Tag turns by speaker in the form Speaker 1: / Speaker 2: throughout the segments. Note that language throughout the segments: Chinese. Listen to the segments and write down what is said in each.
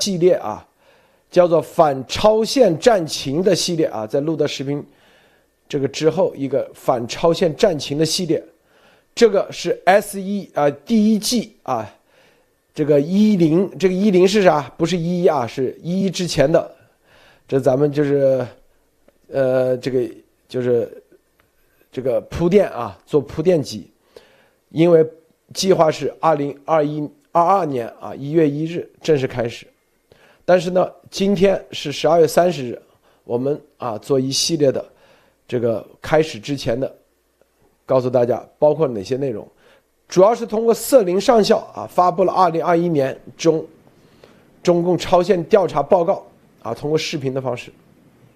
Speaker 1: 系列啊，叫做反超限战情的系列啊，在录的视频这个之后，一个反超限战情的系列，这个是 S 一啊第一季啊，这个一零这个一零是啥？不是一一啊，是一一之前的，这咱们就是呃这个就是这个铺垫啊，做铺垫集，因为计划是二零二一二二年啊一月一日正式开始。但是呢，今天是十二月三十日，我们啊做一系列的这个开始之前的，告诉大家包括哪些内容，主要是通过瑟林上校啊发布了二零二一年中中共超限调查报告啊，通过视频的方式，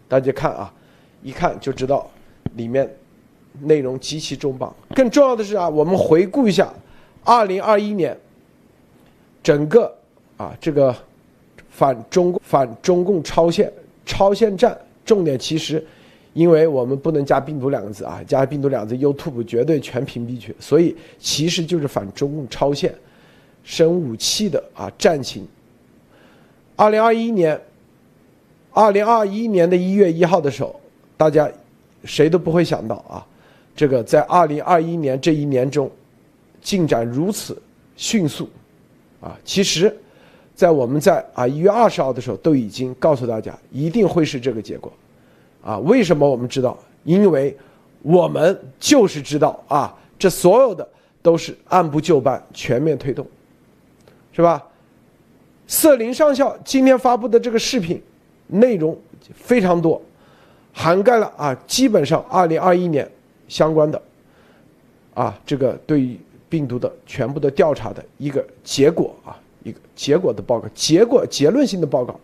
Speaker 1: 大家看啊，一看就知道里面内容极其重磅。更重要的是啊，我们回顾一下二零二一年整个啊这个。反中反中共超限超限战，重点其实，因为我们不能加病毒两个字啊，加病毒两个字，YouTube 绝对全屏蔽去，所以其实就是反中共超限生武器的啊战情。二零二一年，二零二一年的一月一号的时候，大家谁都不会想到啊，这个在二零二一年这一年中，进展如此迅速，啊，其实。在我们在啊一月二十号的时候都已经告诉大家一定会是这个结果，啊，为什么我们知道？因为我们就是知道啊，这所有的都是按部就班、全面推动，是吧？瑟林上校今天发布的这个视频内容非常多，涵盖了啊基本上二零二一年相关的啊这个对于病毒的全部的调查的一个结果啊。一个结果的报告，结果结论性的报告，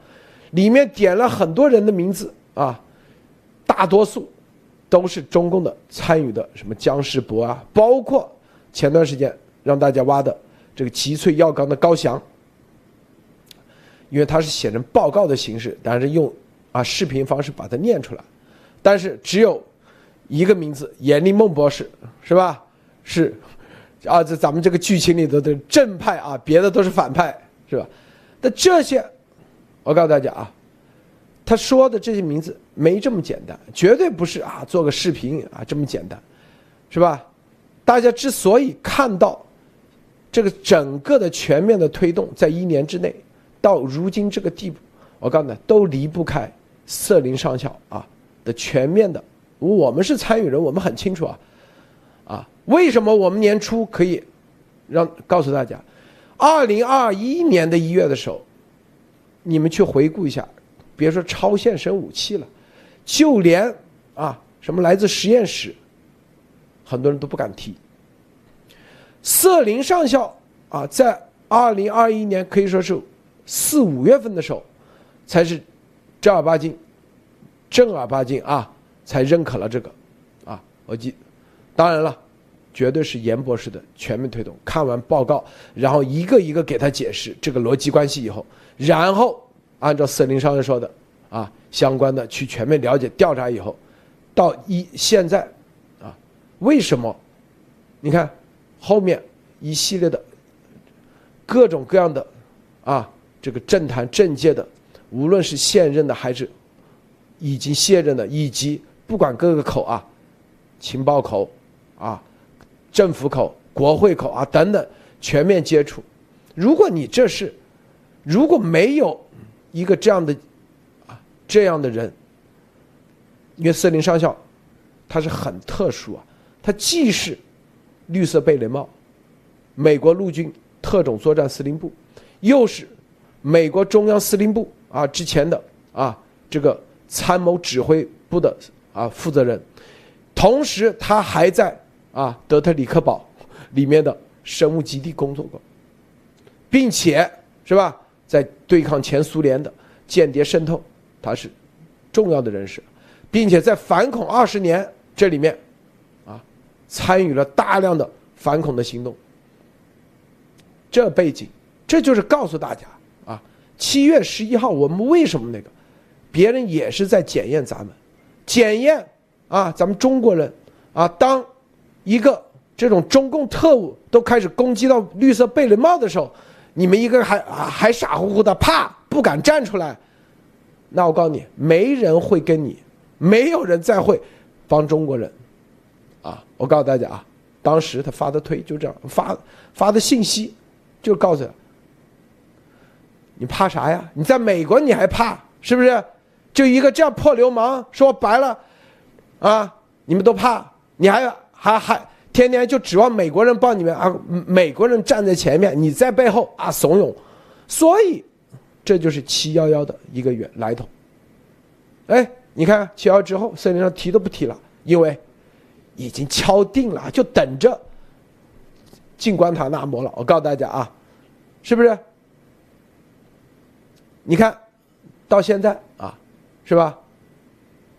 Speaker 1: 里面点了很多人的名字啊，大多数都是中共的参与的，什么姜世博啊，包括前段时间让大家挖的这个吉翠药钢的高翔，因为他是写成报告的形式，但是用啊视频方式把它念出来，但是只有一个名字，严立梦博士是吧？是。啊，这咱们这个剧情里头的正派啊，别的都是反派，是吧？那这些，我告诉大家啊，他说的这些名字没这么简单，绝对不是啊，做个视频啊这么简单，是吧？大家之所以看到这个整个的全面的推动，在一年之内到如今这个地步，我告诉你，都离不开瑟林上校啊的全面的，我们是参与人，我们很清楚啊。啊为什么我们年初可以让告诉大家，二零二一年的一月的时候，你们去回顾一下，别说超限生武器了，就连啊什么来自实验室，很多人都不敢提。瑟林上校啊，在二零二一年可以说是四五月份的时候，才是正儿八经、正儿八经啊，才认可了这个啊。我记，当然了。绝对是严博士的全面推动。看完报告，然后一个一个给他解释这个逻辑关系以后，然后按照瑟林上校说的，啊，相关的去全面了解调查以后，到一现在，啊，为什么？你看后面一系列的各种各样的啊，这个政坛政界的，无论是现任的还是已经卸任的，以及不管各个口啊，情报口啊。政府口、国会口啊等等，全面接触。如果你这是，如果没有一个这样的啊这样的人，因为瑟林上校他是很特殊啊，他既是绿色贝雷帽，美国陆军特种作战司令部，又是美国中央司令部啊之前的啊这个参谋指挥部的啊负责人，同时他还在。啊，德特里克堡里面的生物基地工作过，并且是吧，在对抗前苏联的间谍渗透，他是重要的人士，并且在反恐二十年这里面，啊，参与了大量的反恐的行动。这背景，这就是告诉大家啊，七月十一号我们为什么那个，别人也是在检验咱们，检验啊，咱们中国人啊，当。一个这种中共特务都开始攻击到绿色贝雷帽的时候，你们一个还还傻乎乎的，怕不敢站出来，那我告诉你，没人会跟你，没有人再会帮中国人，啊！我告诉大家啊，当时他发的推就这样发发的信息，就告诉他，你怕啥呀？你在美国你还怕是不是？就一个这样破流氓，说白了，啊，你们都怕，你还还还天天就指望美国人帮你们啊，美国人站在前面，你在背后啊怂恿，所以这就是七幺幺的一个源来头。哎，你看七幺之后，森林上提都不提了，因为已经敲定了，就等着进关塔那摩了。我告诉大家啊，是不是？你看到现在啊。是吧？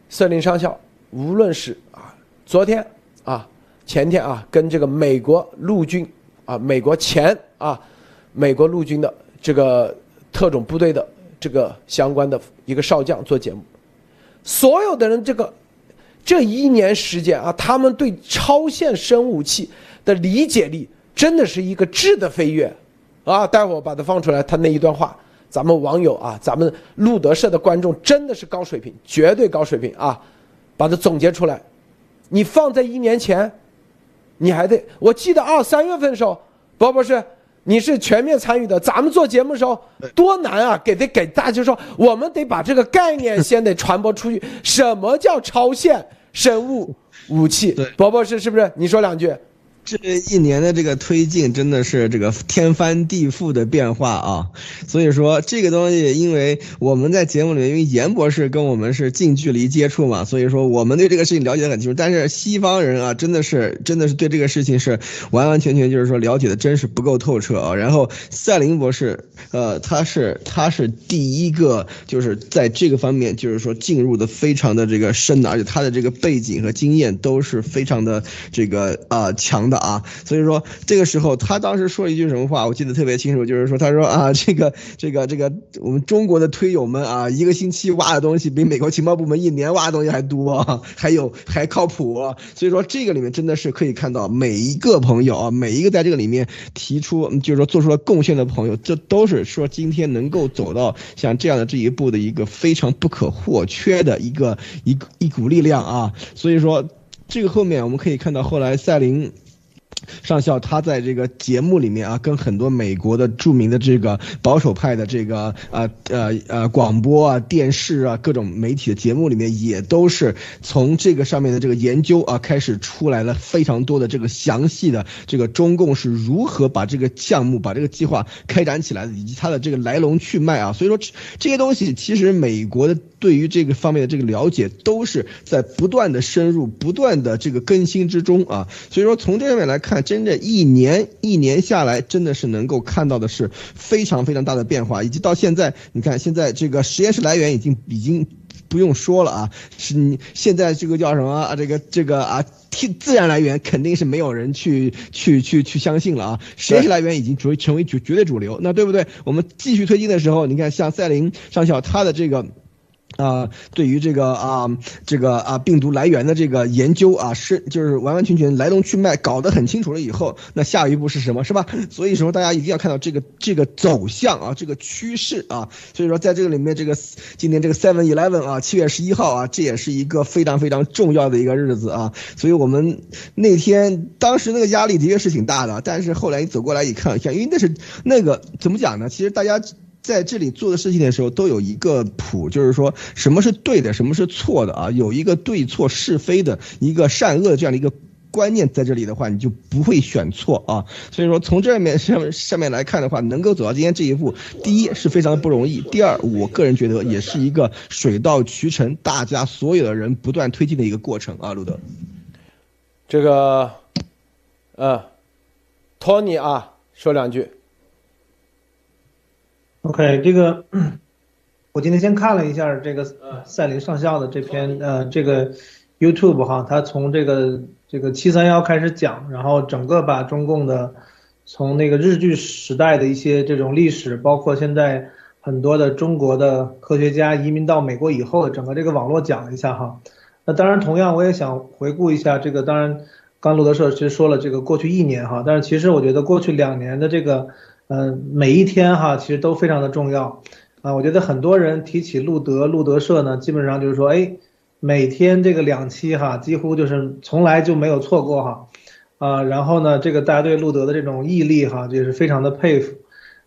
Speaker 1: 瑟林上校，无论是啊，昨天啊，前天啊，跟这个美国陆军啊，美国前啊，美国陆军的这个特种部队的这个相关的一个少将做节目，所有的人这个这一年时间啊，他们对超限生武器的理解力真的是一个质的飞跃啊！待会儿把它放出来，他那一段话。咱们网友啊，咱们路德社的观众真的是高水平，绝对高水平啊！把它总结出来，你放在一年前，你还得，我记得二三月份的时候，包博士，你是全面参与的。咱们做节目的时候多难啊，给得给大家说，我们得把这个概念先得传播出去。什么叫超限生物武器？对，博博士是不是？你说两句。
Speaker 2: 这一年的这个推进真的是这个天翻地覆的变化啊！所以说这个东西，因为我们在节目里面，因为严博士跟我们是近距离接触嘛，所以说我们对这个事情了解的很清楚。但是西方人啊，真的是真的是对这个事情是完完全全就是说了解的真是不够透彻啊。然后赛林博士，呃，他是他是第一个就是在这个方面就是说进入的非常的这个深的，而且他的这个背景和经验都是非常的这个啊强大啊，所以说这个时候他当时说一句什么话，我记得特别清楚，就是说他说啊，这个这个这个我们中国的推友们啊，一个星期挖的东西比美国情报部门一年挖的东西还多，还有还靠谱。所以说这个里面真的是可以看到每一个朋友啊，每一个在这个里面提出就是说做出了贡献的朋友，这都是说今天能够走到像这样的这一步的一个非常不可或缺的一个一一股力量啊。所以说这个后面我们可以看到后来赛琳。上校他在这个节目里面啊，跟很多美国的著名的这个保守派的这个呃呃呃广播啊、电视啊各种媒体的节目里面，也都是从这个上面的这个研究啊开始出来了非常多的这个详细的这个中共是如何把这个项目、把这个计划开展起来的，以及它的这个来龙去脉啊。所以说这些东西其实美国的对于这个方面的这个了解都是在不断的深入、不断的这个更新之中啊。所以说从这上面来。真的，一年一年下来，真的是能够看到的是非常非常大的变化，以及到现在，你看现在这个实验室来源已经已经不用说了啊，是你现在这个叫什么啊？这个这个啊，天自然来源肯定是没有人去去去去相信了啊，实验室来源已经成为成为绝绝对主流，那对不对？我们继续推进的时候，你看像赛林上校他的这个。啊，对于这个啊，这个啊病毒来源的这个研究啊，是就是完完全全来龙去脉搞得很清楚了以后，那下一步是什么，是吧？所以说大家一定要看到这个这个走向啊，这个趋势啊。所以说在这个里面，这个今年这个 Seven Eleven 啊，七月十一号啊，这也是一个非常非常重要的一个日子啊。所以我们那天当时那个压力的确是挺大的，但是后来你走过来一，看，因为那是那个怎么讲呢？其实大家。在这里做的事情的时候，都有一个谱，就是说什么是对的，什么是错的啊，有一个对错是非的一个善恶这样的一个观念在这里的话，你就不会选错啊。所以说从这面上上面来看的话，能够走到今天这一步，第一是非常的不容易，第二我个人觉得也是一个水到渠成，大家所有的人不断推进的一个过程啊。路德，
Speaker 1: 这个，呃，托尼啊，说两句。
Speaker 3: OK，这个我今天先看了一下这个呃赛琳上校的这篇呃这个 YouTube 哈，他从这个这个七三幺开始讲，然后整个把中共的从那个日据时代的一些这种历史，包括现在很多的中国的科学家移民到美国以后的整个这个网络讲了一下哈。那当然，同样我也想回顾一下这个，当然刚路德社其实说了这个过去一年哈，但是其实我觉得过去两年的这个。嗯，每一天哈，其实都非常的重要，啊，我觉得很多人提起路德路德社呢，基本上就是说，哎，每天这个两期哈，几乎就是从来就没有错过哈，啊，然后呢，这个大家对路德的这种毅力哈，也是非常的佩服。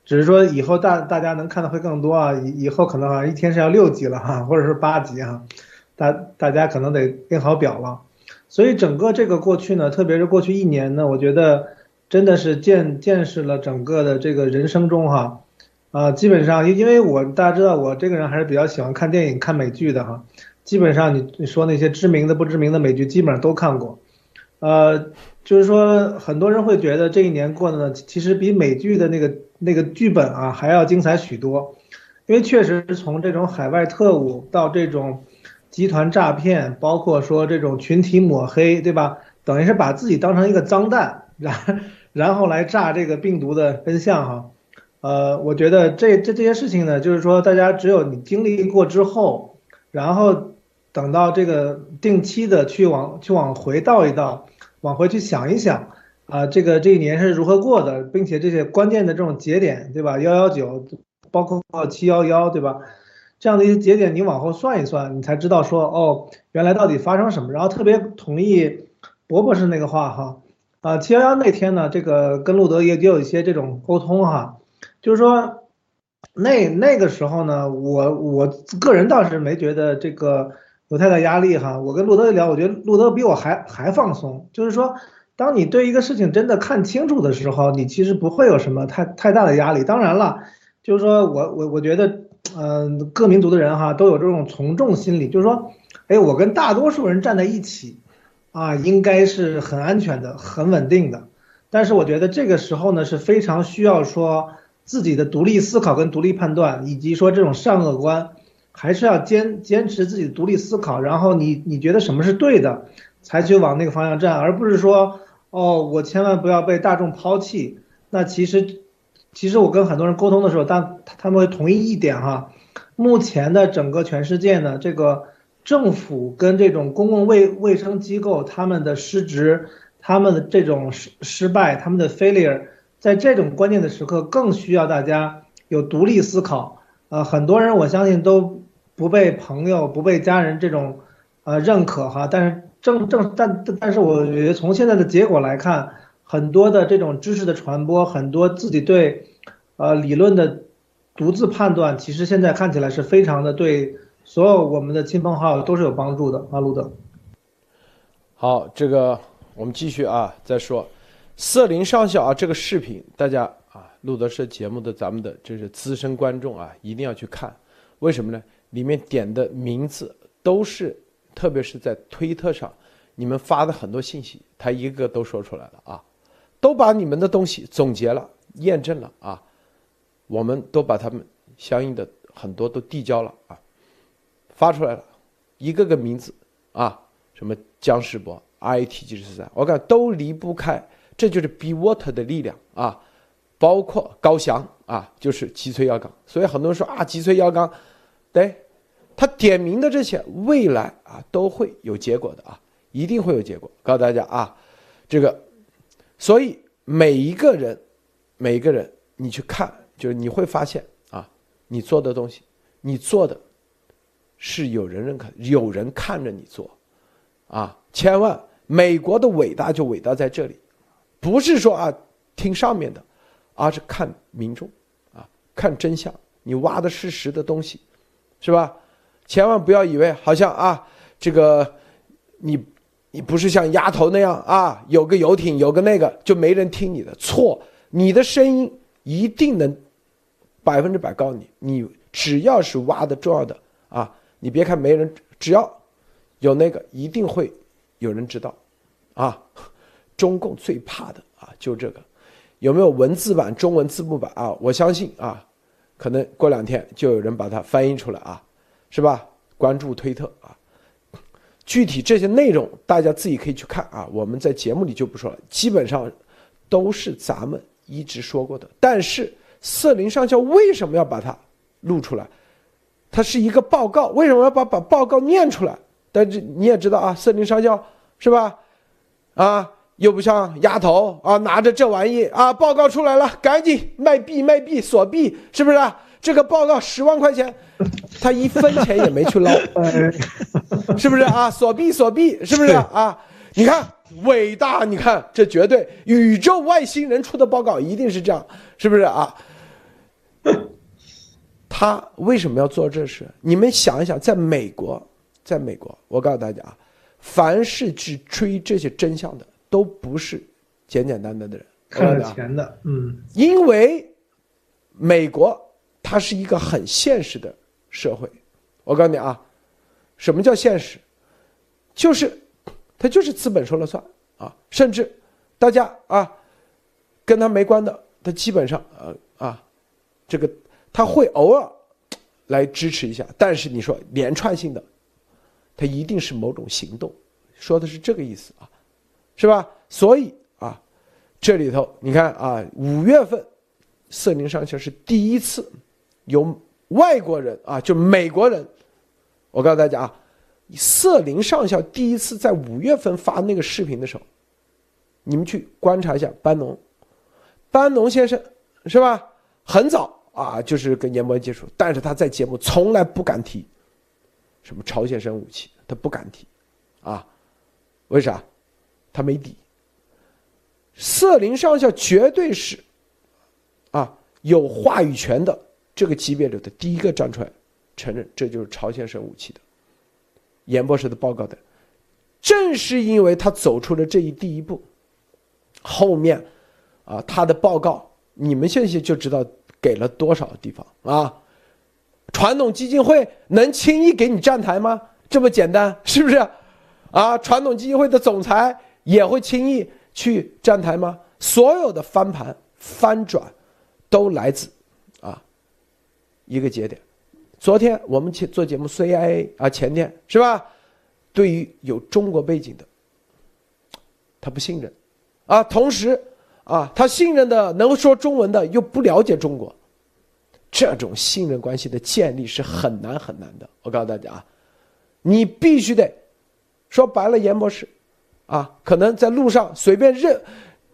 Speaker 3: 只是说以后大大家能看的会更多啊，以以后可能啊一天是要六集了哈，或者是八集哈，大大家可能得定好表了。所以整个这个过去呢，特别是过去一年呢，我觉得真的是见见识了整个的这个人生中哈，啊，基本上因因为我大家知道我这个人还是比较喜欢看电影看美剧的哈，基本上你你说那些知名的不知名的美剧基本上都看过，呃，就是说很多人会觉得这一年过的呢，其实比美剧的那个那个剧本啊还要精彩许多，因为确实是从这种海外特务到这种。集团诈骗，包括说这种群体抹黑，对吧？等于是把自己当成一个脏蛋，然然后来炸这个病毒的真相哈。呃，我觉得这这这些事情呢，就是说大家只有你经历过之后，然后等到这个定期的去往去往回倒一倒，往回去想一想啊，这个这一年是如何过的，并且这些关键的这种节点，对吧？幺幺九，包括七幺幺，对吧？这样的一些节点，你往后算一算，你才知道说哦，原来到底发生什么。然后特别同意博博士那个话哈，啊，七幺幺那天呢，这个跟路德也也有一些这种沟通哈，就是说那那个时候呢，我我个人倒是没觉得这个有太大压力哈。我跟路德一聊，我觉得路德比我还还放松，就是说，当你对一个事情真的看清楚的时候，你其实不会有什么太太大的压力。当然了，就是说我我我觉得。嗯，各民族的人哈都有这种从众心理，就是说，哎，我跟大多数人站在一起，啊，应该是很安全的、很稳定的。但是我觉得这个时候呢是非常需要说自己的独立思考跟独立判断，以及说这种善恶观，还是要坚坚持自己的独立思考。然后你你觉得什么是对的，才去往那个方向站，而不是说，哦，我千万不要被大众抛弃。那其实。其实我跟很多人沟通的时候，但他们会同意一点哈，目前的整个全世界呢，这个政府跟这种公共卫卫生机构他们的失职，他们的这种失失败，他们的 failure，在这种关键的时刻更需要大家有独立思考。呃，很多人我相信都不被朋友、不被家人这种呃认可哈，但是正正但但是我觉得从现在的结果来看。很多的这种知识的传播，很多自己对，呃理论的独自判断，其实现在看起来是非常的对所有我们的亲朋好友都是有帮助的啊，路德。
Speaker 1: 好，这个我们继续啊，再说，瑟林上校啊，这个视频大家啊，路德社节目的咱们的这是资深观众啊，一定要去看，为什么呢？里面点的名字都是，特别是在推特上，你们发的很多信息，他一个都说出来了啊。都把你们的东西总结了、验证了啊，我们都把他们相应的很多都递交了啊，发出来了，一个个名字啊，什么姜世博、IT 技术三，我感都离不开，这就是 Be Water 的力量啊，包括高翔啊，就是脊髓药钢，所以很多人说啊，脊髓药钢，对，他点名的这些未来啊都会有结果的啊，一定会有结果，告诉大家啊，这个。所以每一个人，每一个人，你去看，就是你会发现啊，你做的东西，你做的，是有人认可，有人看着你做，啊，千万，美国的伟大就伟大在这里，不是说啊听上面的，而是看民众，啊，看真相，你挖的是实的东西，是吧？千万不要以为好像啊这个你。你不是像丫头那样啊，有个游艇，有个那个，就没人听你的。错，你的声音一定能百分之百告你。你只要是挖的重要的啊，你别看没人，只要有那个，一定会有人知道。啊，中共最怕的啊，就这个。有没有文字版、中文字幕版啊？我相信啊，可能过两天就有人把它翻译出来啊，是吧？关注推特啊。具体这些内容，大家自己可以去看啊。我们在节目里就不说了，基本上都是咱们一直说过的。但是瑟林上校为什么要把它录出来？它是一个报告，为什么要把把报告念出来？但是你也知道啊，瑟林上校是吧？啊，又不像丫头啊，拿着这玩意啊，报告出来了，赶紧卖币卖币锁币，是不是？这个报告十万块钱，他一分钱也没去捞，是不是啊？锁币锁币，是不是啊？你看伟大，你看这绝对宇宙外星人出的报告一定是这样，是不是啊？他为什么要做这事？你们想一想，在美国，在美国，我告诉大家啊，凡是去追这些真相的，都不是简简单单的人，
Speaker 3: 看了钱的，嗯，
Speaker 1: 因为美国它是一个很现实的社会。我告诉你啊，什么叫现实？就是它就是资本说了算啊，甚至大家啊跟他没关的，他基本上呃啊这个。他会偶尔来支持一下，但是你说连串性的，他一定是某种行动，说的是这个意思啊，是吧？所以啊，这里头你看啊，五月份，瑟林上校是第一次有外国人啊，就美国人，我告诉大家啊，瑟林上校第一次在五月份发那个视频的时候，你们去观察一下班农，班农先生是吧？很早。啊，就是跟严博接触，但是他在节目从来不敢提什么朝鲜生武器，他不敢提，啊，为啥？他没底。瑟林上校绝对是啊有话语权的这个级别里的第一个站出来承认这就是朝鲜生武器的严博士的报告的，正是因为他走出了这一第一步，后面啊他的报告你们现在就知道。给了多少地方啊？传统基金会能轻易给你站台吗？这么简单是不是？啊，传统基金会的总裁也会轻易去站台吗？所有的翻盘翻转，都来自啊一个节点。昨天我们去做节目，CIA 啊，前天是吧？对于有中国背景的，他不信任啊，同时。啊，他信任的能说中文的又不了解中国，这种信任关系的建立是很难很难的。我告诉大家啊，你必须得说白了，严博士，啊，可能在路上随便认，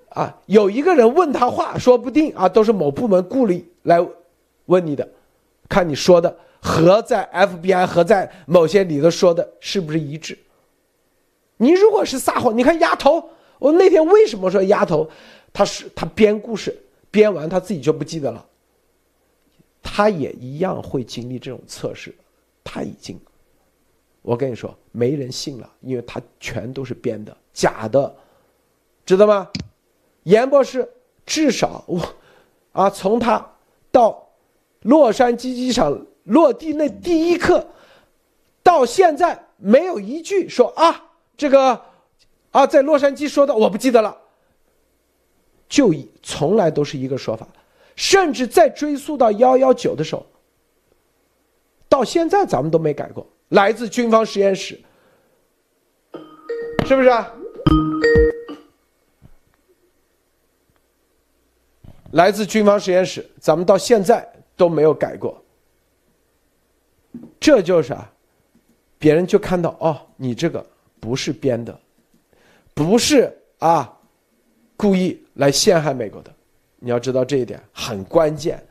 Speaker 1: 啊，有一个人问他话，说不定啊，都是某部门故意来问你的，看你说的和在 FBI 和在某些里头说的是不是一致。你如果是撒谎，你看丫头，我那天为什么说丫头？他是他编故事，编完他自己就不记得了。他也一样会经历这种测试，他已经，我跟你说，没人信了，因为他全都是编的，假的，知道吗？严博士至少我，啊，从他到洛杉矶机场落地那第一刻，到现在没有一句说啊，这个啊，在洛杉矶说的我不记得了。就以从来都是一个说法，甚至在追溯到幺幺九的时候，到现在咱们都没改过。来自军方实验室，是不是？啊？来自军方实验室，咱们到现在都没有改过。这就是啊，别人就看到哦，你这个不是编的，不是啊。故意来陷害美国的，你要知道这一点很关键。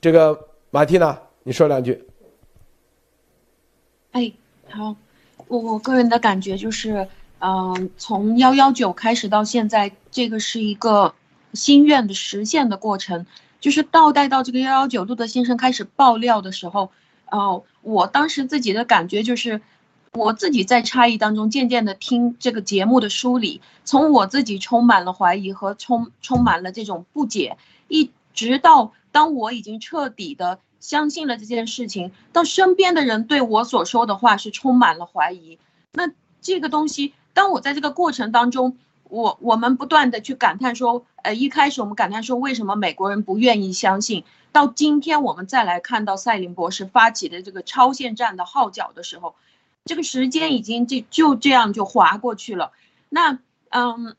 Speaker 1: 这个马蒂娜，你说两句。
Speaker 4: 哎，好，我我个人的感觉就是，嗯，从幺幺九开始到现在，这个是一个心愿的实现的过程。就是倒带到这个幺幺九，路德先生开始爆料的时候，哦，我当时自己的感觉就是。我自己在差异当中渐渐的听这个节目的梳理，从我自己充满了怀疑和充充满了这种不解，一直到当我已经彻底的相信了这件事情，到身边的人对我所说的话是充满了怀疑。那这个东西，当我在这个过程当中，我我们不断的去感叹说，呃，一开始我们感叹说为什么美国人不愿意相信，到今天我们再来看到赛林博士发起的这个超限战的号角的时候。这个时间已经就就这样就划过去了。那嗯，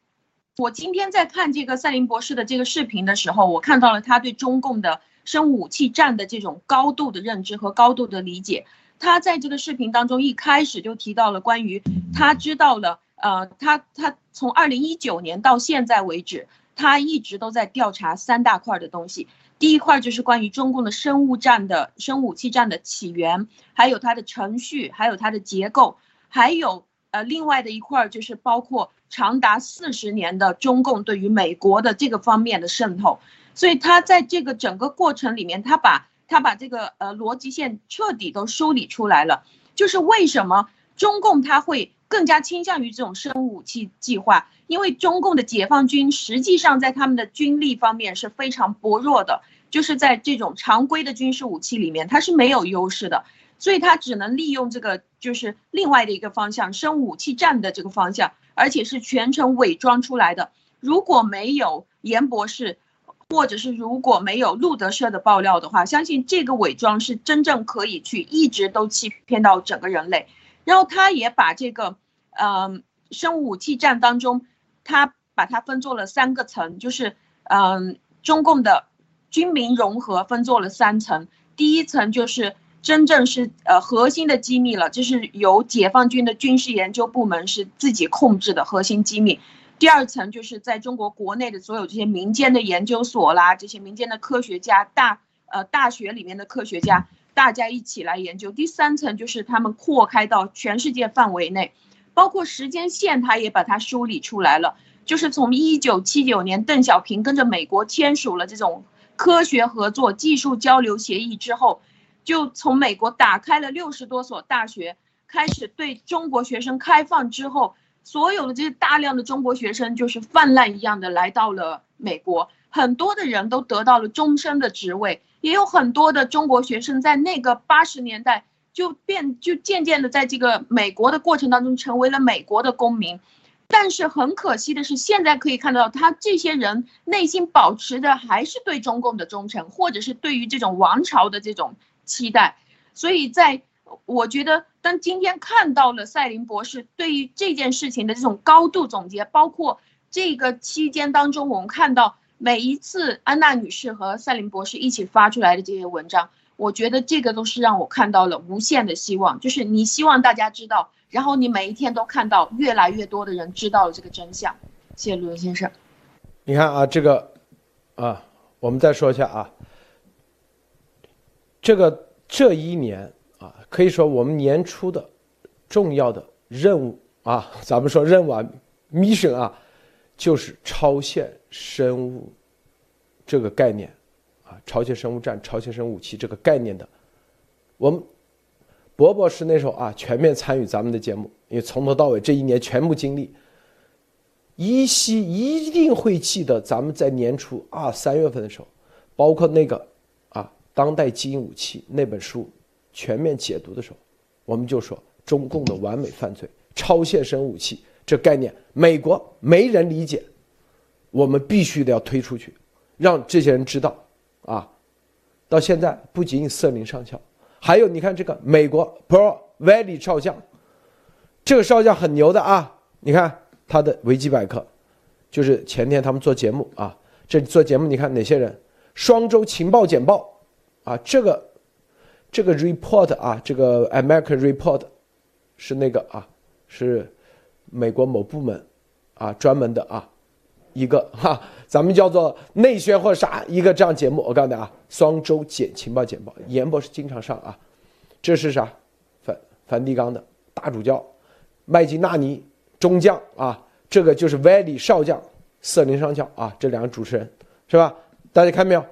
Speaker 4: 我今天在看这个赛林博士的这个视频的时候，我看到了他对中共的生物武器战的这种高度的认知和高度的理解。他在这个视频当中一开始就提到了关于他知道了，呃，他他从二零一九年到现在为止，他一直都在调查三大块的东西。第一块就是关于中共的生物战的生物武器战的起源，还有它的程序，还有它的结构，还有呃另外的一块就是包括长达四十年的中共对于美国的这个方面的渗透。所以他在这个整个过程里面，他把他把这个呃逻辑线彻底都梳理出来了，就是为什么中共他会更加倾向于这种生物武器计划。因为中共的解放军实际上在他们的军力方面是非常薄弱的，就是在这种常规的军事武器里面，它是没有优势的，所以它只能利用这个就是另外的一个方向，生物武器战的这个方向，而且是全程伪装出来的。如果没有严博士，或者是如果没有路德社的爆料的话，相信这个伪装是真正可以去一直都欺骗到整个人类。然后他也把这个，嗯，生物武器战当中。他把它分做了三个层，就是，嗯，中共的军民融合分做了三层。第一层就是真正是呃核心的机密了，就是由解放军的军事研究部门是自己控制的核心机密。第二层就是在中国国内的所有这些民间的研究所啦，这些民间的科学家、大呃大学里面的科学家，大家一起来研究。第三层就是他们扩开到全世界范围内。包括时间线，他也把它梳理出来了。就是从一九七九年，邓小平跟着美国签署了这种科学合作、技术交流协议之后，就从美国打开了六十多所大学，开始对中国学生开放之后，所有的这些大量的中国学生就是泛滥一样的来到了美国，很多的人都得到了终身的职位，也有很多的中国学生在那个八十年代。就变就渐渐的在这个美国的过程当中成为了美国的公民，但是很可惜的是，现在可以看到他这些人内心保持的还是对中共的忠诚，或者是对于这种王朝的这种期待。所以，在我觉得，当今天看到了赛林博士对于这件事情的这种高度总结，包括这个期间当中，我们看到每一次安娜女士和赛琳博士一起发出来的这些文章。我觉得这个都是让我看到了无限的希望，就是你希望大家知道，然后你每一天都看到越来越多的人知道了这个真相。谢谢陆文先生。
Speaker 1: 你看啊，这个啊，我们再说一下啊，这个这一年啊，可以说我们年初的重要的任务啊，咱们说任务啊，mission 啊，就是超限生物这个概念。啊朝鲜生物战、朝鲜生物武器这个概念的，我们博博士那时候啊，全面参与咱们的节目，因为从头到尾这一年全部经历，依稀一定会记得咱们在年初二三月份的时候，包括那个啊当代基因武器那本书全面解读的时候，我们就说中共的完美犯罪、超限生物武器这概念，美国没人理解，我们必须得要推出去，让这些人知道。啊，到现在不仅仅瑟林上校，还有你看这个美国 Pro Valley 少将，这个少将很牛的啊！你看他的维基百科，就是前天他们做节目啊，这做节目你看哪些人？双周情报简报啊，这个这个 report 啊，这个 American Report 是那个啊，是美国某部门啊专门的啊。一个哈，咱们叫做内宣或啥一个这样节目，我告诉你啊，双周简情报简报，严博士经常上啊。这是啥？梵梵蒂冈的大主教麦金纳尼中将啊，这个就是 v a l y 少将瑟林上校啊，这两个主持人是吧？大家看没有？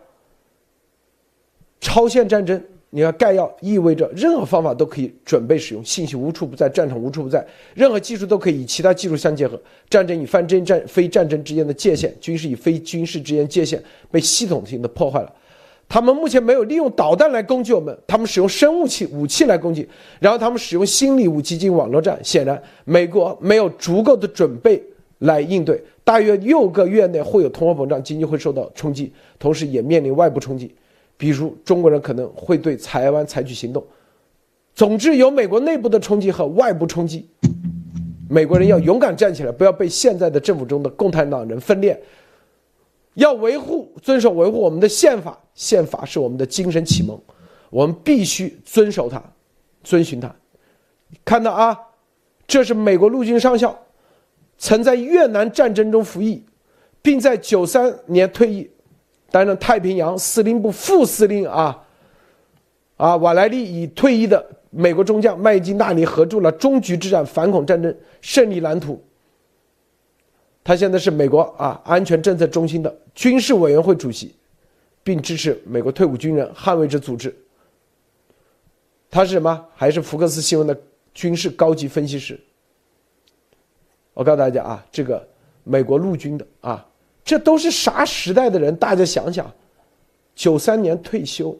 Speaker 1: 超限战争。你看概要意味着任何方法都可以准备使用，信息无处不在，战场无处不在，任何技术都可以与其他技术相结合。战争与非战战非战争之间的界限，军事与非军事之间界限被系统性的破坏了。他们目前没有利用导弹来攻击我们，他们使用生物器武器来攻击，然后他们使用心理武器进行网络战。显然，美国没有足够的准备来应对。大约六个月内会有通货膨胀，经济会受到冲击，同时也面临外部冲击。比如中国人可能会对台湾采取行动，总之有美国内部的冲击和外部冲击，美国人要勇敢站起来，不要被现在的政府中的共产党人分裂，要维护、遵守、维护我们的宪法，宪法是我们的精神启蒙，我们必须遵守它，遵循它。看到啊，这是美国陆军上校，曾在越南战争中服役，并在九三年退役。担任太平洋司令部副司令啊。啊，瓦莱利与退役的美国中将麦金纳尼合著了《终局之战：反恐战争胜利蓝图》。他现在是美国啊安全政策中心的军事委员会主席，并支持美国退伍军人捍卫者组织。他是什么？还是福克斯新闻的军事高级分析师？我告诉大家啊，这个美国陆军的啊，这都是啥时代的人？大家想想，九三年退休。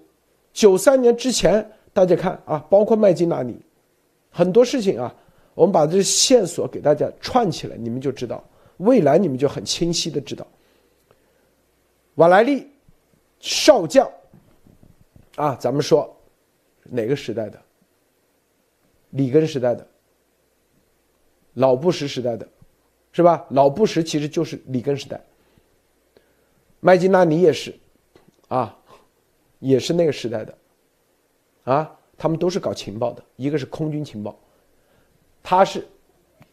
Speaker 1: 九三年之前，大家看啊，包括麦金纳尼，很多事情啊，我们把这线索给大家串起来，你们就知道，未来你们就很清晰的知道。瓦莱利少将啊，咱们说哪个时代的？里根时代的，老布什时代的，是吧？老布什其实就是里根时代，麦金纳尼也是，啊。也是那个时代的，啊，他们都是搞情报的，一个是空军情报，他是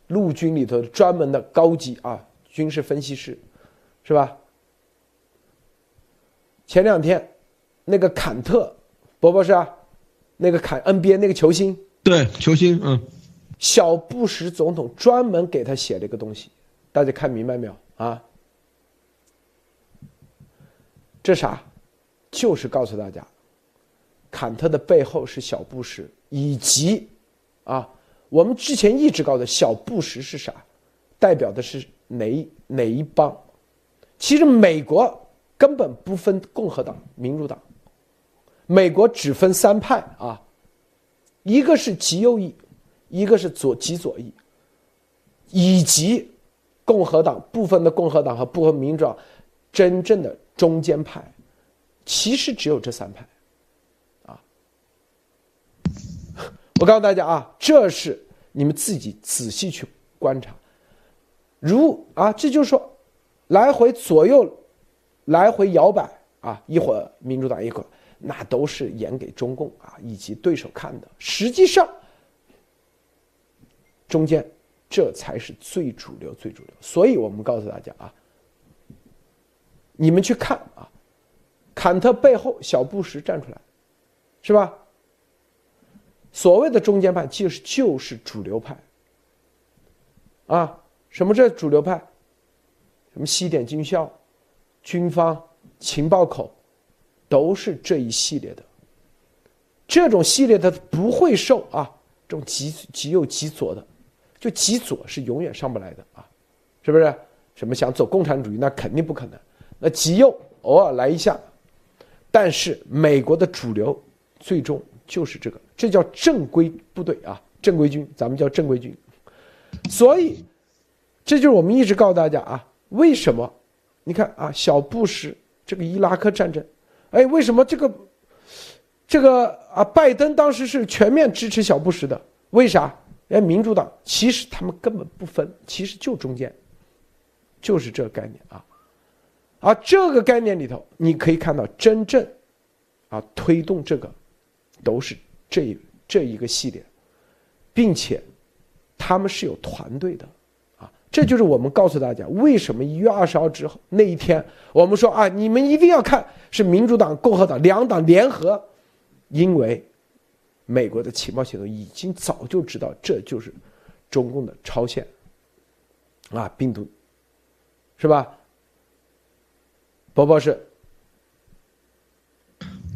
Speaker 1: 陆军里头专门的高级啊军事分析师，是吧？前两天那个坎特，伯伯是啊，那个坎 NBA 那个球星，
Speaker 2: 对，球星，嗯，
Speaker 1: 小布什总统专门给他写了一个东西，大家看明白没有啊？这啥？就是告诉大家，坎特的背后是小布什，以及啊，我们之前一直告诉小布什是啥，代表的是哪哪一帮？其实美国根本不分共和党、民主党，美国只分三派啊，一个是极右翼，一个是左极左翼，以及共和党部分的共和党和部分民主党真正的中间派。其实只有这三派，啊，我告诉大家啊，这是你们自己仔细去观察。如啊，这就是说，来回左右，来回摇摆啊，一会儿民主党，一会儿那都是演给中共啊以及对手看的。实际上，中间这才是最主流、最主流。所以我们告诉大家啊，你们去看啊。坎特背后，小布什站出来，是吧？所谓的中间派，就是就是主流派。啊，什么叫主流派？什么西点军校、军方、情报口，都是这一系列的。这种系列的不会受啊，这种极极右极左的，就极左是永远上不来的啊，是不是？什么想走共产主义，那肯定不可能。那极右偶尔来一下。但是美国的主流最终就是这个，这叫正规部队啊，正规军，咱们叫正规军。所以，这就是我们一直告诉大家啊，为什么？你看啊，小布什这个伊拉克战争，哎，为什么这个这个啊，拜登当时是全面支持小布什的？为啥？哎，民主党其实他们根本不分，其实就中间，就是这个概念啊。而这个概念里头，你可以看到真正，啊，推动这个，都是这这一个系列，并且，他们是有团队的，啊，这就是我们告诉大家，为什么一月二十号之后那一天，我们说啊，你们一定要看是民主党、共和党两党联合，因为，美国的情报系统已经早就知道这就是中共的超限，啊，病毒，是吧？包包是，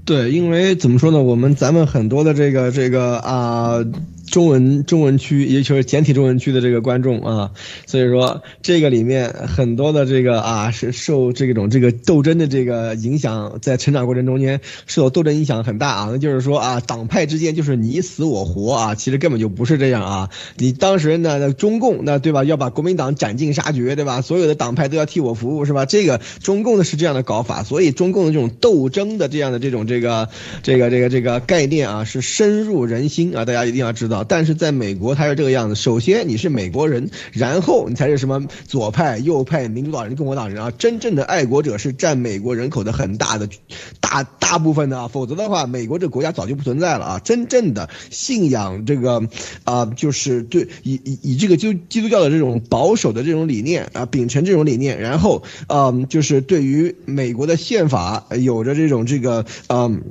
Speaker 2: 对，因为怎么说呢，我们咱们很多的这个这个啊。中文中文区，也就是简体中文区的这个观众啊，所以说这个里面很多的这个啊是受这种这个斗争的这个影响，在成长过程中间受斗争影响很大啊。那就是说啊，党派之间就是你死我活啊，其实根本就不是这样啊。你当时呢，中共那对吧，要把国民党斩尽杀绝对吧？所有的党派都要替我服务是吧？这个中共的是这样的搞法，所以中共的这种斗争的这样的这种这个这个这个这个概念啊，是深入人心啊，大家一定要知道。但是在美国，它是这个样子：首先你是美国人，然后你才是什么左派、右派、民主党人、共和党人啊。真正的爱国者是占美国人口的很大的、大大部分的啊。否则的话，美国这国家早就不存在了啊。真正的信仰这个啊，就是对以以以这个基基督教的这种保守的这种理念啊，秉承这种理念，然后嗯，就是对于美国的宪法有着这种这个嗯。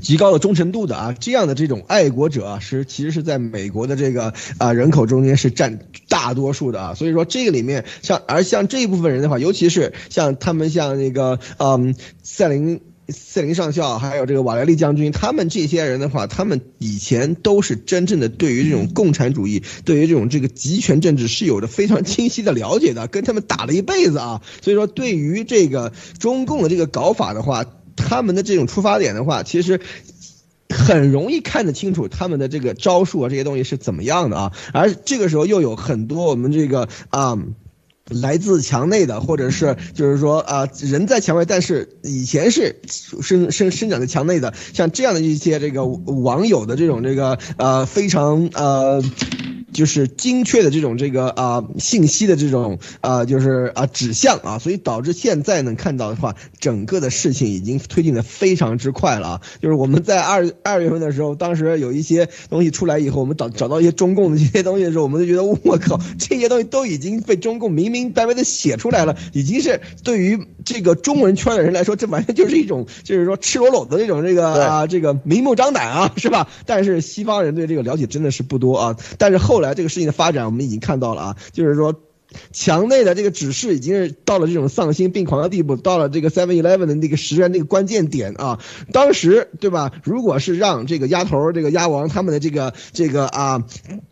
Speaker 2: 极高的忠诚度的啊，这样的这种爱国者啊，是其实是在美国的这个啊人口中间是占大多数的啊，所以说这个里面像而像这一部分人的话，尤其是像他们像那个嗯赛林塞林上校，还有这个瓦莱利将军，他们这些人的话，他们以前都是真正的对于这种共产主义，对于这种这个集权政治是有着非常清晰的了解的，跟他们打了一辈子啊，所以说对于这个中共的这个搞法的话。他们的这种出发点的话，其实很容易看得清楚他们的这个招数啊，这些东西是怎么样的啊。而这个时候又有很多我们这个啊，来自墙内的，或者是就是说啊，人在墙外，但是以前是生生生长在墙内的，像这样的一些这个网友的这种这个呃非常呃。就是精确的这种这个啊信息的这种啊就是啊指向啊，所以导致现在能看到的话，整个的事情已经推进的非常之快了啊。就是我们在二二月份的时候，当时有一些东西出来以后，我们找找到一些中共的这些东西的时候，我们就觉得我靠，这些东西都已经被中共明明白白的写出来了，已经是对于这个中文圈的人来说，这完全就是一种就是说赤裸裸的这种这个啊这个明目张胆啊，是吧？但是西方人对这个了解真的是不多啊。但是后后来这个事情的发展，我们已经看到了啊，就是说，墙内的这个指示已经是到了这种丧心病狂的地步，到了这个 Seven Eleven 的那个时间那个关键点啊。当时对吧？如果是让这个鸭头、这个鸭王他们的这个这个啊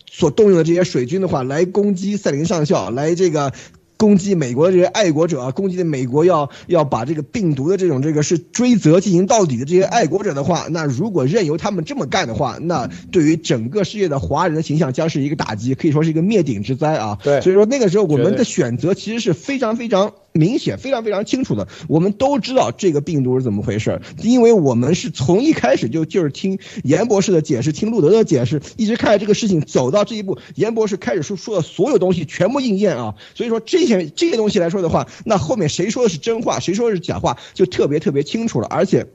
Speaker 2: 所动用的这些水军的话，来攻击赛琳上校，来这个。攻击美国的这些爱国者啊，攻击的美国要要把这个病毒的这种这个是追责进行到底的这些爱国者的话，那如果任由他们这么干的话，那对于整个世界的华人的形象将是一个打击，可以说是一个灭顶之灾啊。
Speaker 1: 对，
Speaker 2: 所以说那个时候我们的选择其实是非常非常。明显非常非常清楚的，我们都知道这个病毒是怎么回事因为我们是从一开始就就是听严博士的解释，听路德的解释，一直看着这个事情走到这一步，严博士开始说说的所有东西全部应验啊，所以说这些这些东西来说的话，那后面谁说的是真话，谁说的是假话，就特别特别清楚了，而且。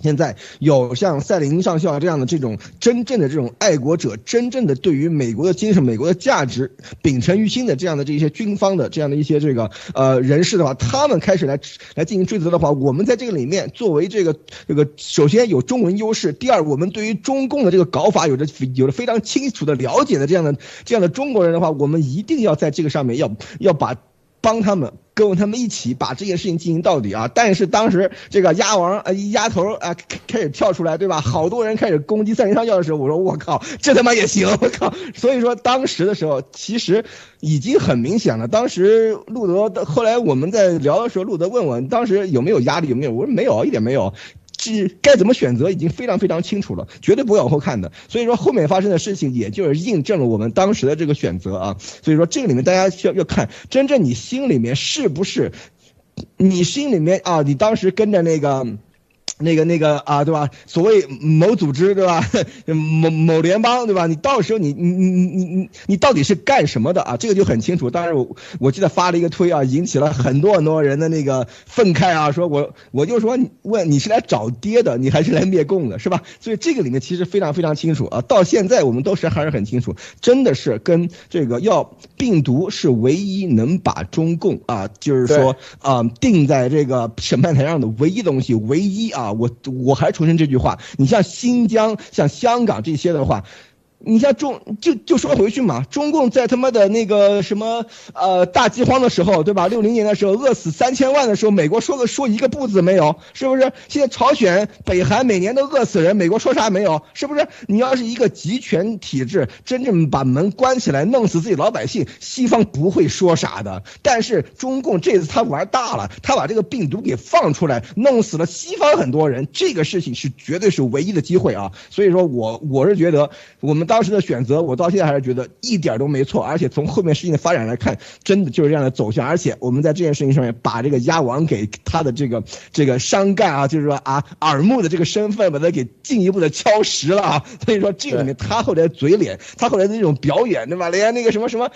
Speaker 2: 现在有像赛林上校这样的这种真正的这种爱国者，真正的对于美国的精神、美国的价值秉承于心的这样的这些军方的这样的一些这个呃人士的话，他们开始来来进行追责的话，我们在这个里面作为这个这个首先有中文优势，第二我们对于中共的这个搞法有着有着非常清楚的了解的这样的这样的中国人的话，我们一定要在这个上面要要把帮他们。跟他们一起把这件事情进行到底啊！但是当时这个鸭王呃鸭头啊开始跳出来，对吧？好多人开始攻击三林上校的时候，我说我靠，这他妈也行！我靠！所以说当时的时候，其实已经很明显了。当时路德后来我们在聊的时候，路德问我当时有没有压力，有没有？我说没有，一点没有。是该怎么选择已经非常非常清楚了，绝对不会往后看的。所以说后面发生的事情，也就是印证了我们当时的这个选择啊。所以说这个里面大家需要要看，真正你心里面是不是，你心里面啊，你当时跟着那个。那个那个啊，对吧？所谓某组织，对吧？某某联邦，对吧？你到时候你你你你你你到底是干什么的啊？这个就很清楚。当时我我记得发了一个推啊，引起了很多很多人的那个愤慨啊，说我我就说问你是来找爹的，你还是来灭共的，是吧？所以这个里面其实非常非常清楚啊。到现在我们都是还是很清楚，真的是跟这个要病毒是唯一能把中共啊，就是说啊定在这个审判台上的唯一东西，唯一啊。我我还重申这句话，你像新疆、像香港这些的话。你像中就就说回去嘛，中共在他妈的那个什么呃大饥荒的时候，对吧？六零年的时候饿死三千万的时候，美国说个说一个不字没有，是不是？现在朝鲜、北韩每年都饿死人，美国说啥没有？是不是？你要是一个集权体制，真正把门关起来弄死自己老百姓，西方不会说啥的。但是中共这次他玩大了，他把这个病毒给放出来，弄死了西方很多人，这个事情是绝对是唯一的机会啊！所以说我我是觉得我们。当时的选择，我到现在还是觉得一点都没错，而且从后面事情的发展来看，真的就是这样的走向。而且我们在这件事情上面把这个鸭王给他的这个这个伤干啊，就是说啊耳目的这个身份，把他给进一步的敲实了啊。所以说这里面他后来嘴脸，他后来的那种表演，对吧？连那个什么什么，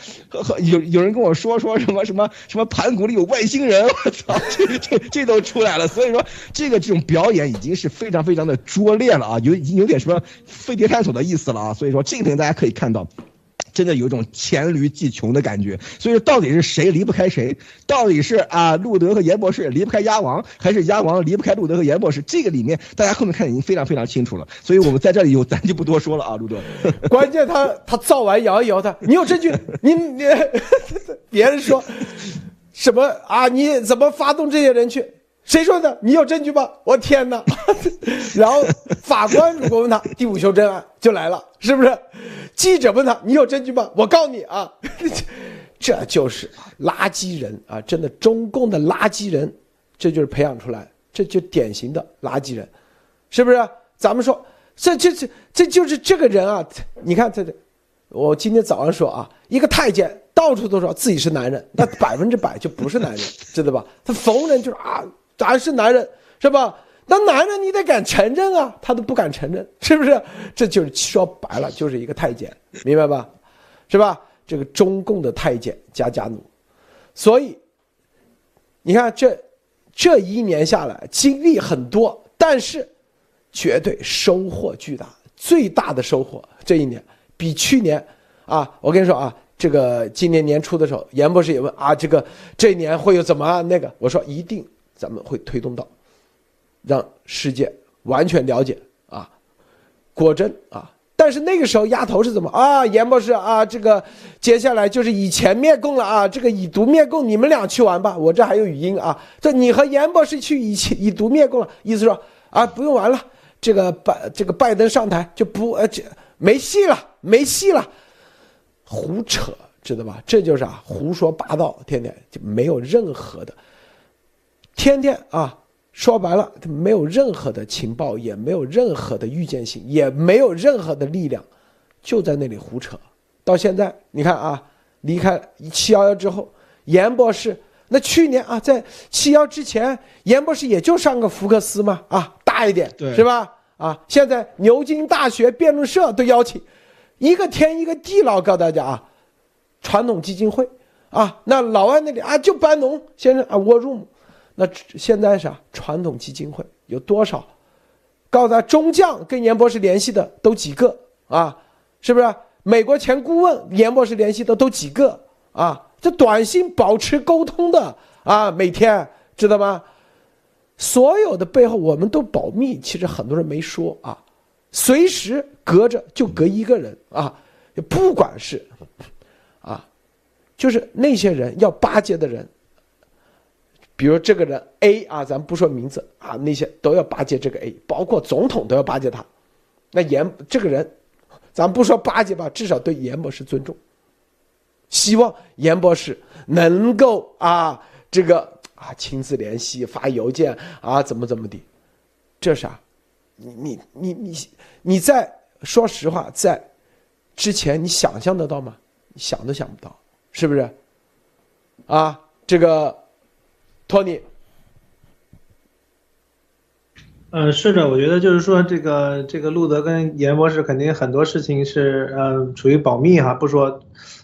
Speaker 2: 有有人跟我说说什么什么什么盘古里有外星人，我操，这这这都出来了。所以说这个这种表演已经是非常非常的拙劣了啊，有已经有点什么飞碟探索的意思了啊。所以说，这里面大家可以看到，真的有一种黔驴技穷的感觉。所以，到底是谁离不开谁？到底是啊，路德和严博士离不开鸭王，还是鸭王离不开路德和严博士？这个里面大家后面看已经非常非常清楚了。所以我们在这里有咱就不多说了啊，路德。
Speaker 1: 关键他他造完摇一摇他，你有证据？你你别人说什么啊？你怎么发动这些人去？谁说的？你有证据吗？我天哪！然后法官如果问他第五修正案就来了，是不是？记者问他你有证据吗？我告你啊，这就是垃圾人啊！真的，中共的垃圾人，这就是培养出来，这就典型的垃圾人，是不是？咱们说，这这这这就是这个人啊！你看这这，我今天早上说啊，一个太监到处都说自己是男人，那百分之百就不是男人，知道吧？他逢人就是啊。咱是男人，是吧？那男人你得敢承认啊，他都不敢承认，是不是？这就是说白了，就是一个太监，明白吧？是吧？这个中共的太监加加努，所以你看这这一年下来，经历很多，但是绝对收获巨大，最大的收获这一年比去年啊，我跟你说啊，这个今年年初的时候，严博士也问啊，这个这一年会有怎么那个？我说一定。咱们会推动到，让世界完全了解啊，果真啊！但是那个时候丫头是怎么啊？严博士啊，这个接下来就是以前灭共了啊！这个以毒灭共，你们俩去玩吧，我这还有语音啊！这你和严博士去以前以毒灭共了，意思说啊，不用玩了，这个拜这个拜登上台就不呃这没戏了，没戏了，胡扯，知道吧？这就是啊，胡说八道，天天就没有任何的。天天啊，说白了，没有任何的情报，也没有任何的预见性，也没有任何的力量，就在那里胡扯。到现在，你看啊，离开七幺幺之后，严博士，那去年啊，在七幺之前，严博士也就上个福克斯嘛，啊，大一点，对是吧？啊，现在牛津大学辩论社都邀请，一个天一个地了，告诉大家啊，传统基金会啊，那老外那里啊，就班农先生啊，War Room。那现在是，传统基金会有多少？告诉他，中将跟严博士联系的都几个啊？是不是？美国前顾问严博士联系的都几个啊？这短信保持沟通的啊，每天知道吗？所有的背后我们都保密，其实很多人没说啊。随时隔着就隔一个人啊，不管是啊，就是那些人要巴结的人。比如这个人 A 啊，咱不说名字啊，那些都要巴结这个 A，包括总统都要巴结他。那严这个人，咱不说巴结吧，至少对严博士尊重，希望严博士能够啊，这个啊亲自联系、发邮件啊，怎么怎么的，这啥？你你你你你在说实话，在之前你想象得到吗？想都想不到，是不是？啊，这个。托尼，
Speaker 3: 嗯，是的，我觉得就是说，这个这个路德跟严博士肯定很多事情是呃处于保密哈，不说，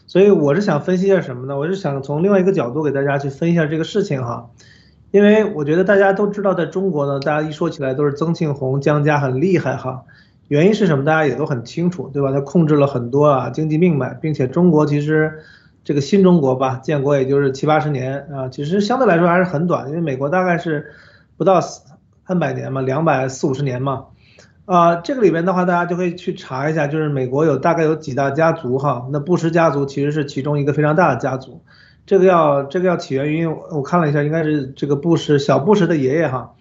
Speaker 3: 所以我是想分析一下什么呢？我是想从另外一个角度给大家去分析一下这个事情哈，因为我觉得大家都知道，在中国呢，大家一说起来都是曾庆红江家很厉害哈，原因是什么？大家也都很清楚，对吧？他控制了很多啊经济命脉，并且中国其实。这个新中国吧，建国也就是七八十年啊，其实相对来说还是很短，因为美国大概是不到三百年嘛，两百四五十年嘛，啊，这个里边的话，大家就可以去查一下，就是美国有大概有几大家族哈，那布什家族其实是其中一个非常大的家族，这个要这个要起源于我看了一下，应该是这个布什小布什的爷爷哈，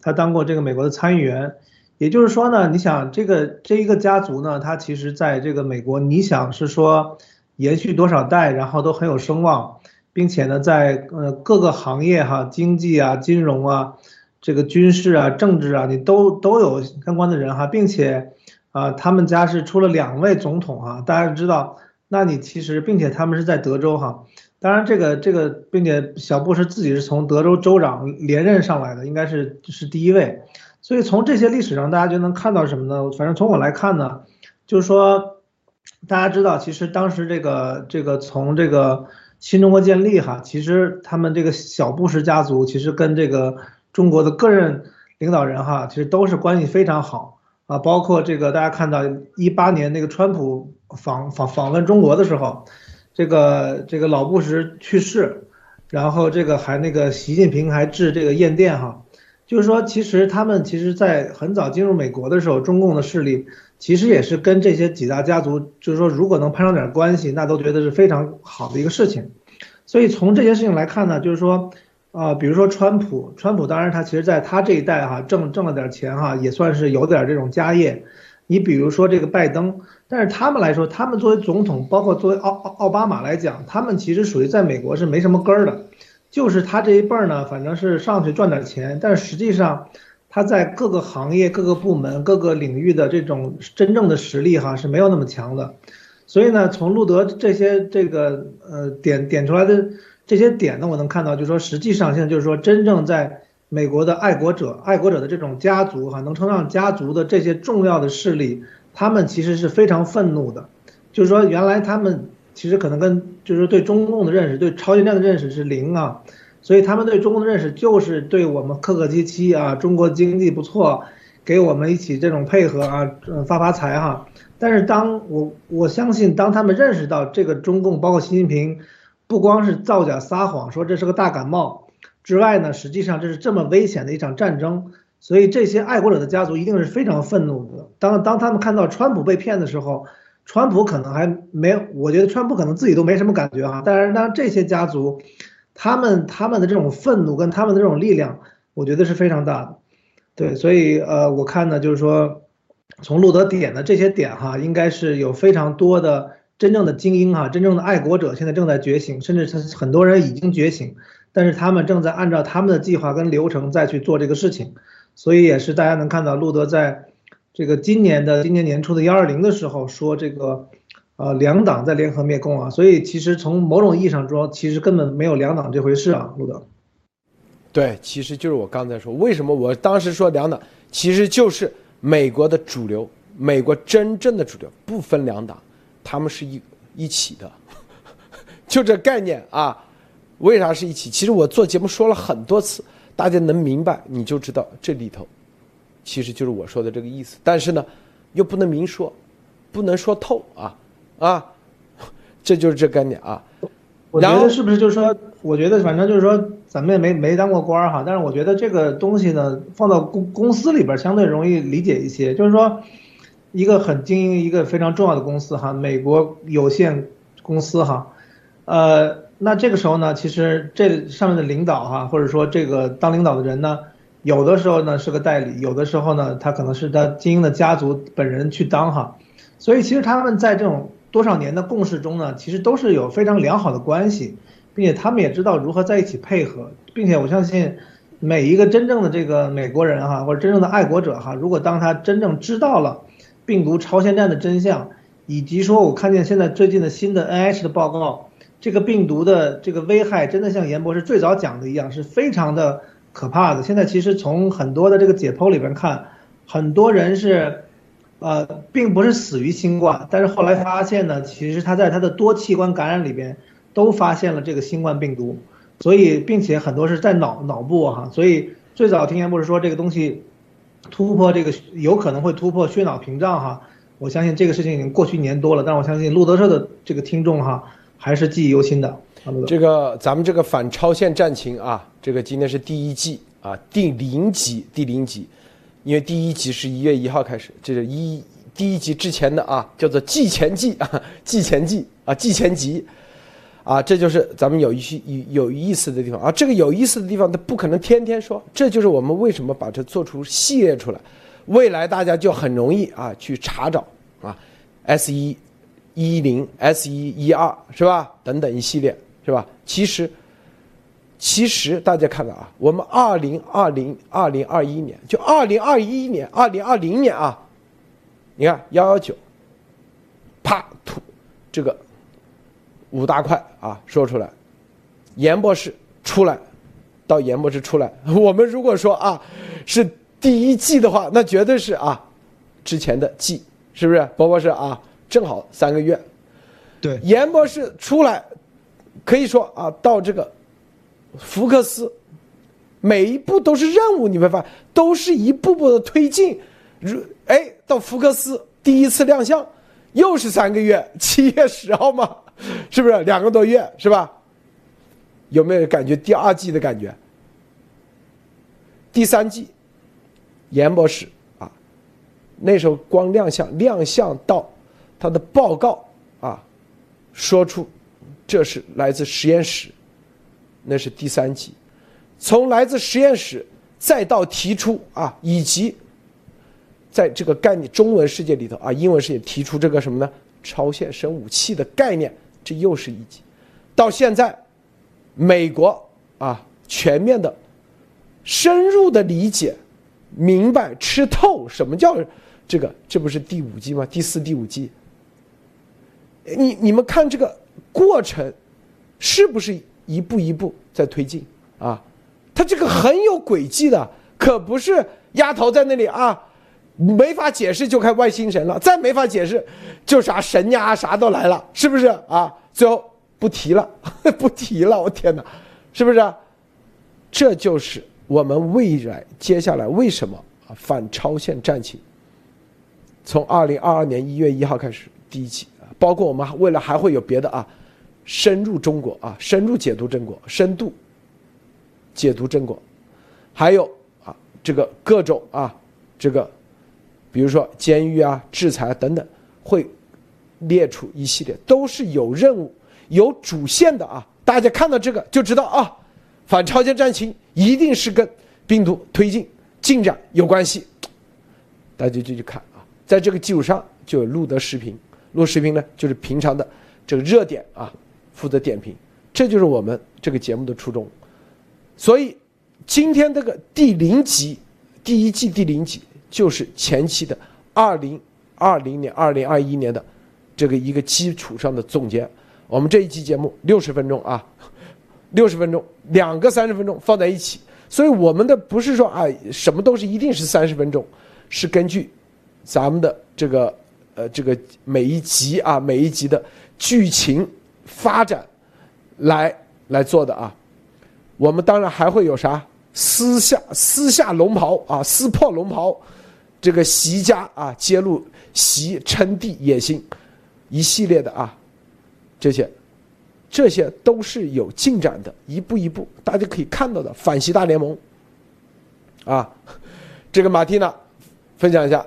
Speaker 3: 他当过这个美国的参议员，也就是说呢，你想这个这一个家族呢，他其实在这个美国，你想是说。延续多少代，然后都很有声望，并且呢，在呃各个行业哈，经济啊、金融啊、这个军事啊、政治啊，你都都有相关的人哈，并且啊，他们家是出了两位总统哈，大家知道，那你其实并且他们是在德州哈，当然这个这个，并且小布什自己是从德州州长连任上来的，应该是是第一位，所以从这些历史上大家就能看到什么呢？反正从我来看呢，就是说，大家知道，其实当时这个这个从这个新中国建立哈，其实他们这个小布什家族其实跟这个中国的个人领导人哈，其实都是关系非常好。啊，包括这个，大家看到一八年那个川普访访访问中国的时候，这个这个老布什去世，然后这个还那个习近平还致这个唁电哈，就是说其实他们其实在很早进入美国的时候，中共的势力其实也是跟这些几大家族，就是说如果能攀上点关系，那都觉得是非常好的一个事情，所以从这些事情来看呢，就是说。啊，比如说川普，川普当然他其实在他这一代哈挣挣了点钱哈，也算是有点这种家业。你比如说这个拜登，但是他们来说，他们作为总统，包括作为奥奥奥巴马来讲，他们其实属于在美国是没什么根儿的，就是他这一辈儿呢，反正是上去赚点钱，但实际上他在各个行业、各个部门、各个领域的这种真正的实力哈是没有那么强的。所以呢，从路德这些这个呃点点出来的。这些点呢，我能看到，就是说，实际上现在就是说，真正在美国的爱国者、爱国者的这种家族，哈，能称上家族的这些重要的势力，他们其实是非常愤怒的。就是说，原来他们其实可能跟就是对中共的认识、对超限战的认识是零啊，所以他们对中共的认识就是对我们客客气气啊，中国经济不错，给我们一起这种配合啊，发发财哈。但是当我我相信，当他们认识到这个中共，包括习近平。不光是造假撒谎说这是个大感冒之外呢，实际上这是这么危险的一场战争，所以这些爱国者的家族一定是非常愤怒的。当当他们看到川普被骗的时候，川普可能还没，我觉得川普可能自己都没什么感觉哈。但是当这些家族，他们他们的这种愤怒跟他们的这种力量，我觉得是非常大的。对，所以呃，我看呢就是说，从路德点的这些点哈，应该是有非常多的。真正的精英哈，真正的爱国者现在正在觉醒，甚至是很多人已经觉醒，但是他们正在按照他们的计划跟流程再去做这个事情，所以也是大家能看到路德在这个今年的今年年初的幺二零的时候说这个，呃，两党在联合灭共啊，所以其实从某种意义上说，其实根本没有两党这回事啊，路德。
Speaker 1: 对，其实就是我刚才说，为什么我当时说两党，其实就是美国的主流，美国真正的主流不分两党。他们是一一起的，就这概念啊？为啥是一起？其实我做节目说了很多次，大家能明白，你就知道这里头，其实就是我说的这个意思。但是呢，又不能明说，不能说透啊啊，这就是这概念啊。
Speaker 3: 我觉得是不是就是说，我觉得反正就是说，咱们也没没当过官儿哈，但是我觉得这个东西呢，放到公公司里边相对容易理解一些，就是说。一个很精英、一个非常重要的公司哈，美国有限公司哈，呃，那这个时候呢，其实这上面的领导哈，或者说这个当领导的人呢，有的时候呢是个代理，有的时候呢他可能是他精英的家族本人去当哈，所以其实他们在这种多少年的共事中呢，其实都是有非常良好的关系，并且他们也知道如何在一起配合，并且我相信每一个真正的这个美国人哈，或者真正的爱国者哈，如果当他真正知道了。病毒超限战的真相，以及说，我看见现在最近的新的 NIH 的报告，这个病毒的这个危害，真的像严博士最早讲的一样，是非常的可怕的。现在其实从很多的这个解剖里边看，很多人是，呃，并不是死于新冠，但是后来发现呢，其实他在他的多器官感染里边都发现了这个新冠病毒，所以并且很多是在脑脑部哈，所以最早听言博士说这个东西。突破这个有可能会突破血脑屏障哈，我相信这个事情已经过去一年多了，但是我相信路德社的这个听众哈还是记忆犹新的。
Speaker 1: 这个咱们这个反超限战情啊，这个今天是第一季啊第零集第零集，因为第一集是一月一号开始，这是一第一集之前的啊叫做季前季啊季前季啊季前集。啊，这就是咱们有一些有有意思的地方啊。这个有意思的地方，它不可能天天说。这就是我们为什么把它做出系列出来，未来大家就很容易啊去查找啊，S 一一零 S 一一二是吧？等等一系列是吧？其实其实大家看到啊，我们二零二零二零二一年就二零二一年二零二零年啊，你看幺幺九，啪吐这个五大块啊说出来，严博士出来，到严博士出来，我们如果说啊是第一季的话，那绝对是啊之前的季，是不是？博博士啊，正好三个月。
Speaker 2: 对，
Speaker 1: 严博士出来，可以说啊到这个福克斯，每一步都是任务，你会发现都是一步步的推进。如哎，到福克斯第一次亮相，又是三个月，七月十号嘛，是不是两个多月，是吧？有没有感觉第二季的感觉？第三季，严博士啊，那时候光亮相，亮相到他的报告啊，说出这是来自实验室，那是第三级，从来自实验室再到提出啊，以及在这个概念中文世界里头啊，英文世界提出这个什么呢？超限生武器的概念，这又是一级，到现在，美国啊，全面的。深入的理解、明白、吃透什么叫这个？这不是第五季吗？第四、第五季，你你们看这个过程，是不是一步一步在推进啊？它这个很有轨迹的，可不是丫头在那里啊，没法解释就开外星神了，再没法解释就啥神呀啥都来了，是不是啊？最后不提了，不提了，我天哪，是不是？这就是。我们未来接下来为什么啊反超限战情？从二零二二年一月一号开始第一期，包括我们未来还会有别的啊，深入中国啊，深入解读中国，深度解读中国，还有啊这个各种啊这个，比如说监狱啊、制裁等等，会列出一系列，都是有任务、有主线的啊。大家看到这个就知道啊。反超限战情一定是跟病毒推进进展有关系，大家就去看啊，在这个基础上就有录的视频，录视频呢就是平常的这个热点啊，负责点评，这就是我们这个节目的初衷。所以今天这个第零集，第一季第零集就是前期的二零二零年、二零二一年的这个一个基础上的总结。我们这一期节目六十分钟啊。六十分钟，两个三十分钟放在一起，所以我们的不是说啊，什么都是一定是三十分钟，是根据咱们的这个呃这个每一集啊每一集的剧情发展来来做的啊。我们当然还会有啥撕下撕下龙袍啊，撕破龙袍，这个习家啊揭露习称帝野心，一系列的啊这些。这些都是有进展的，一步一步，大家可以看到的反习大联盟，啊，这个马蒂娜分享一下。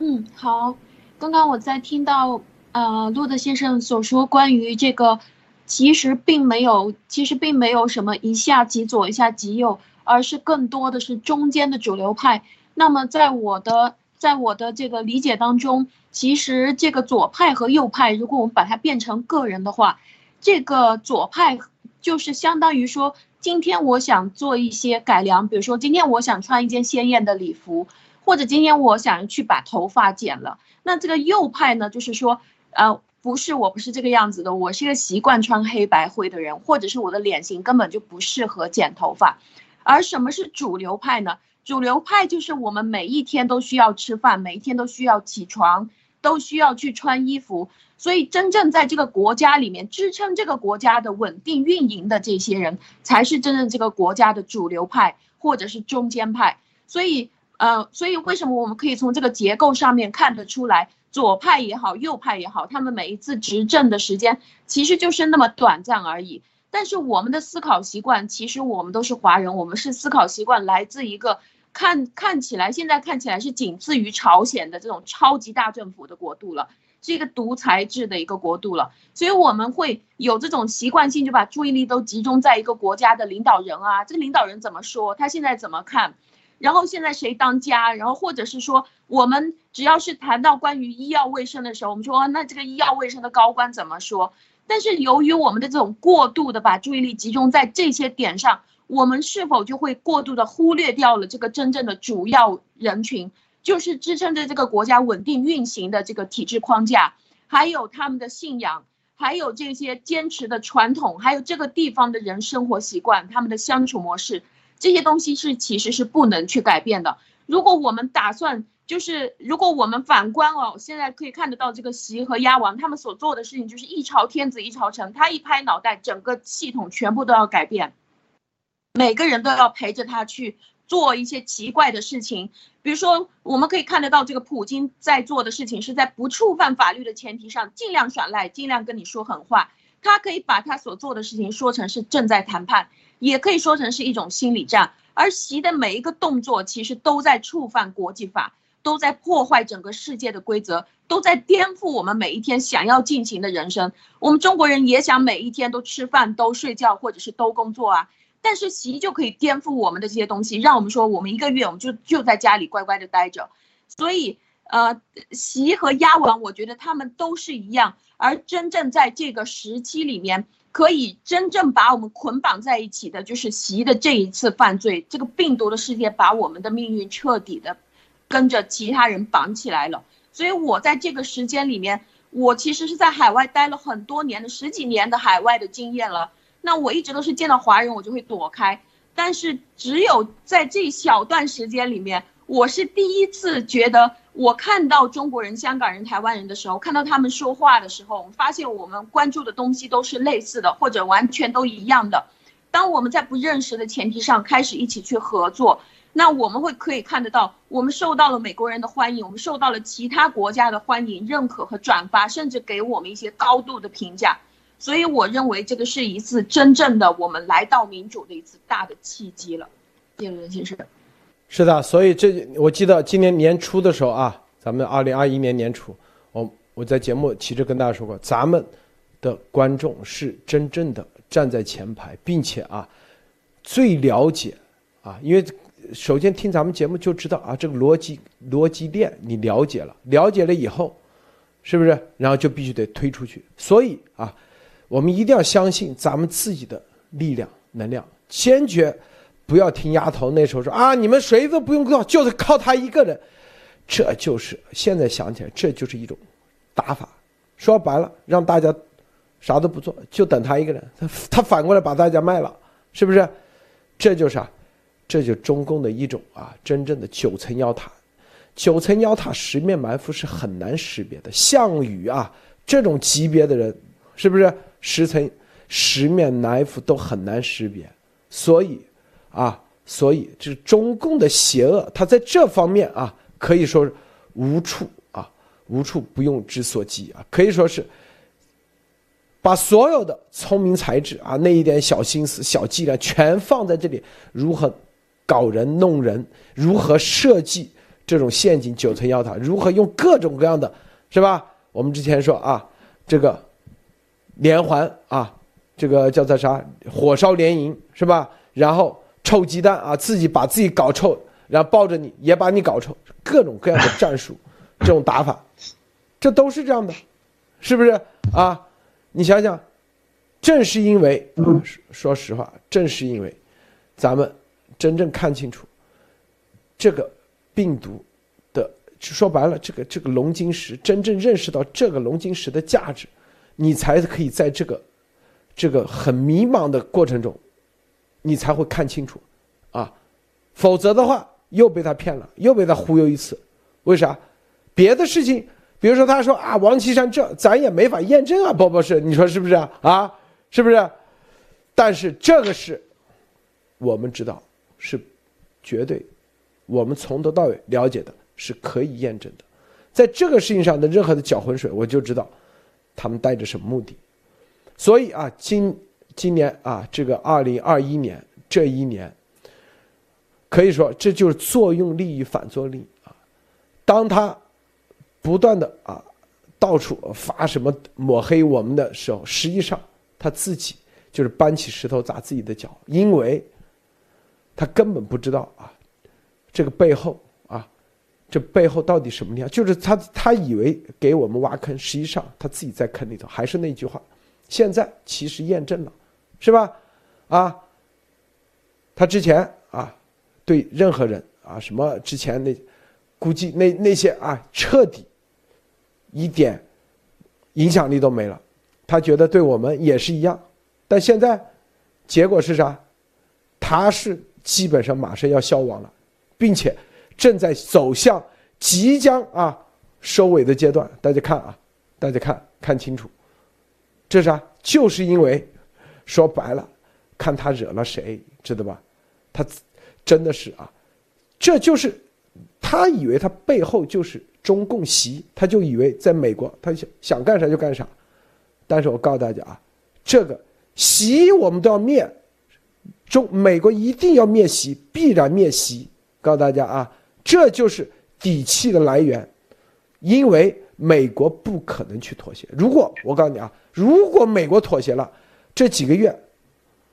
Speaker 4: 嗯，好，刚刚我在听到呃路德先生所说关于这个，其实并没有，其实并没有什么一下极左一下极右，而是更多的是中间的主流派。那么在我的在我的这个理解当中。其实这个左派和右派，如果我们把它变成个人的话，这个左派就是相当于说，今天我想做一些改良，比如说今天我想穿一件鲜艳的礼服，或者今天我想去把头发剪了。那这个右派呢，就是说，呃，不是，我不是这个样子的，我是一个习惯穿黑白灰的人，或者是我的脸型根本就不适合剪头发。而什么是主流派呢？主流派就是我们每一天都需要吃饭，每一天都需要起床。都需要去穿衣服，所以真正在这个国家里面支撑这个国家的稳定运营的这些人，才是真正这个国家的主流派或者是中间派。所以，呃，所以为什么我们可以从这个结构上面看得出来，左派也好，右派也好，他们每一次执政的时间其实就是那么短暂而已。但是我们的思考习惯，其实我们都是华人，我们是思考习惯来自一个。看看起来，现在看起来是仅次于朝鲜的这种超级大政府的国度了，是一个独裁制的一个国度了。所以我们会有这种习惯性，就把注意力都集中在一个国家的领导人啊，这个领导人怎么说，他现在怎么看，然后现在谁当家，然后或者是说，我们只要是谈到关于医药卫生的时候，我们说那这个医药卫生的高官怎么说？但是由于我们的这种过度的把注意力集中在这些点上。我们是否就会过度的忽略掉了这个真正的主要人群？就是支撑着这个国家稳定运行的这个体制框架，还有他们的信仰，还有这些坚持的传统，还有这个地方的人生活习惯，他们的相处模式，这些东西是其实是不能去改变的。如果我们打算，就是如果我们反观哦，现在可以看得到这个习和鸭王他们所做的事情，就是一朝天子一朝臣，他一拍脑袋，整个系统全部都要改变，每个人都要陪着他去做一些奇怪的事情。比如说，我们可以看得到这个普京在做的事情，是在不触犯法律的前提上，尽量耍赖，尽量跟你说狠话。他可以把他所做的事情说成是正在谈判，也可以说成是一种心理战。而习的每一个动作，其实都在触犯国际法，都在破坏整个世界的规则，都在颠覆我们每一天想要进行的人生。我们中国人也想每一天都吃饭、都睡觉，或者是都工作啊。但是习就可以颠覆我们的这些东西，让我们说我们一个月我们就就在家里乖乖的待着。所以，呃，习和鸭王，我觉得他们都是一样。而真正在这个时期里面。可以真正把我们捆绑在一起的，就是习的这一次犯罪，这个病毒的世界把我们的命运彻底的跟着其他人绑起来了。所以我在这个时间里面，我其实是在海外待了很多年的十几年的海外的经验了。那我一直都是见到华人我就会躲开，但是只有在这小段时间里面，我是第一次觉得。我看到中国人、香港人、台湾人的时候，看到他们说话的时候，我们发现我们关注的东西都是类似的，或者完全都一样的。当我们在不认识的前提上开始一起去合作，那我们会可以看得到，我们受到了美国人的欢迎，我们受到了其他国家的欢迎、认可和转发，甚至给我们一些高度的评价。所以，我认为这个是一次真正的我们来到民主的一次大的契机了。谢谢先生。
Speaker 1: 是的，所以这我记得今年年初的时候啊，咱们二零二一年年初，我我在节目其实跟大家说过，咱们的观众是真正的站在前排，并且啊，最了解啊，因为首先听咱们节目就知道啊，这个逻辑逻辑链你了解了，了解了以后，是不是？然后就必须得推出去。所以啊，我们一定要相信咱们自己的力量能量，坚决。不要听丫头那时候说啊，你们谁都不用靠，就是靠他一个人。这就是现在想起来，这就是一种打法。说白了，让大家啥都不做，就等他一个人。他他反过来把大家卖了，是不是？这就是啊，这就中共的一种啊，真正的九层妖塔。九层妖塔十面埋伏是很难识别的。项羽啊，这种级别的人，是不是十层十面埋伏都很难识别？所以。啊，所以这中共的邪恶，他在这方面啊，可以说是无处啊，无处不用之所及啊，可以说是把所有的聪明才智啊，那一点小心思、小伎俩全放在这里，如何搞人、弄人，如何设计这种陷阱、九层妖塔，如何用各种各样的，是吧？我们之前说啊，这个连环啊，这个叫做啥？火烧连营是吧？然后。臭鸡蛋啊！自己把自己搞臭，然后抱着你也把你搞臭，各种各样的战术，这种打法，这都是这样的，是不是啊？你想想，正是因为，说实话，正是因为，咱们真正看清楚这个病毒的，说白了，这个这个龙晶石，真正认识到这个龙晶石的价值，你才可以在这个这个很迷茫的过程中。你才会看清楚，啊，否则的话又被他骗了，又被他忽悠一次。为啥？别的事情，比如说他说啊，王岐山这咱也没法验证啊，不不是，你说是不是啊？啊，是不是？但是这个是，我们知道是绝对，我们从头到尾了解的是可以验证的。在这个事情上的任何的搅浑水，我就知道他们带着什么目的。所以啊，今。今年啊，这个二零二一年这一年，可以说这就是作用力与反作用力啊。当他不断的啊到处发什么抹黑我们的时候，实际上他自己就是搬起石头砸自己的脚，因为他根本不知道啊这个背后啊这背后到底什么样，就是他他以为给我们挖坑，实际上他自己在坑里头。还是那句话，现在其实验证了。是吧？啊，他之前啊，对任何人啊，什么之前那估计那那些啊彻底一点影响力都没了。他觉得对我们也是一样，但现在结果是啥？他是基本上马上要消亡了，并且正在走向即将啊收尾的阶段。大家看啊，大家看看清楚，这啥？就是因为说白了，看他惹了谁，知道吧？他真的是啊，这就是他以为他背后就是中共习，他就以为在美国他想想干啥就干啥。但是我告诉大家啊，这个习我们都要灭。中美国一定要灭习，必然灭习。告诉大家啊，这就是底气的来源，因为美国不可能去妥协。如果我告诉你啊，如果美国妥协了，这几个月，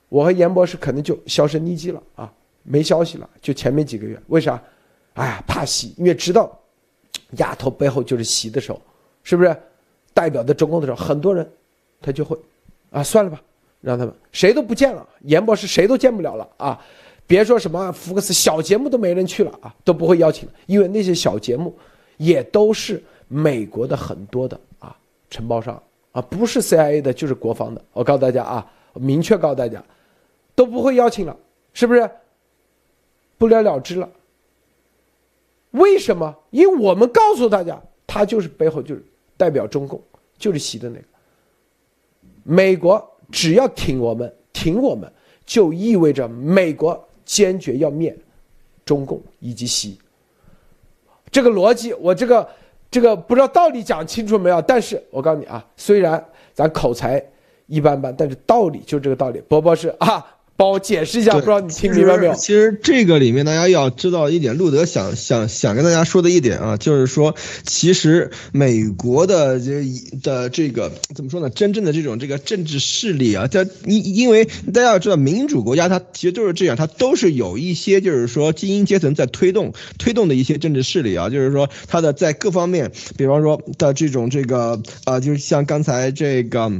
Speaker 1: 我和严博士可能就销声匿迹了啊，没消息了。就前面几个月，为啥？哎呀，怕习，因为知道丫头背后就是习的时候，是不是？代表的中共的时候，很多人他就会啊，算了吧。让他们谁都不见了，严博士谁都见不了了啊！别说什么福克斯小节目都没人去了啊，都不会邀请，因为那些小节目也都是美国的很多的啊承包商啊，不是 CIA 的，就是国防的。我告诉大家啊，明确告诉大家，都不会邀请了，是不是？不了了之了。为什么？因为我们告诉大家，他就是背后就是代表中共，就是习的那个美国。只要挺我们，挺我们，就意味着美国坚决要灭中共以及习。这个逻辑，我这个这个不知道道理讲清楚没有？但是我告诉你啊，虽然咱口才一般般，但是道理就这个道理。波波是啊。帮我解释一下，不知道你听明白没有？
Speaker 2: 其实这个里面大家要知道一点，路德想想想跟大家说的一点啊，就是说，其实美国的这的这个怎么说呢？真正的这种这个政治势力啊，它因因为大家要知道，民主国家它其实都是这样，它都是有一些就是说精英阶层在推动推动的一些政治势力啊，就是说它的在各方面，比方说的这种这个啊，就是像刚才这个。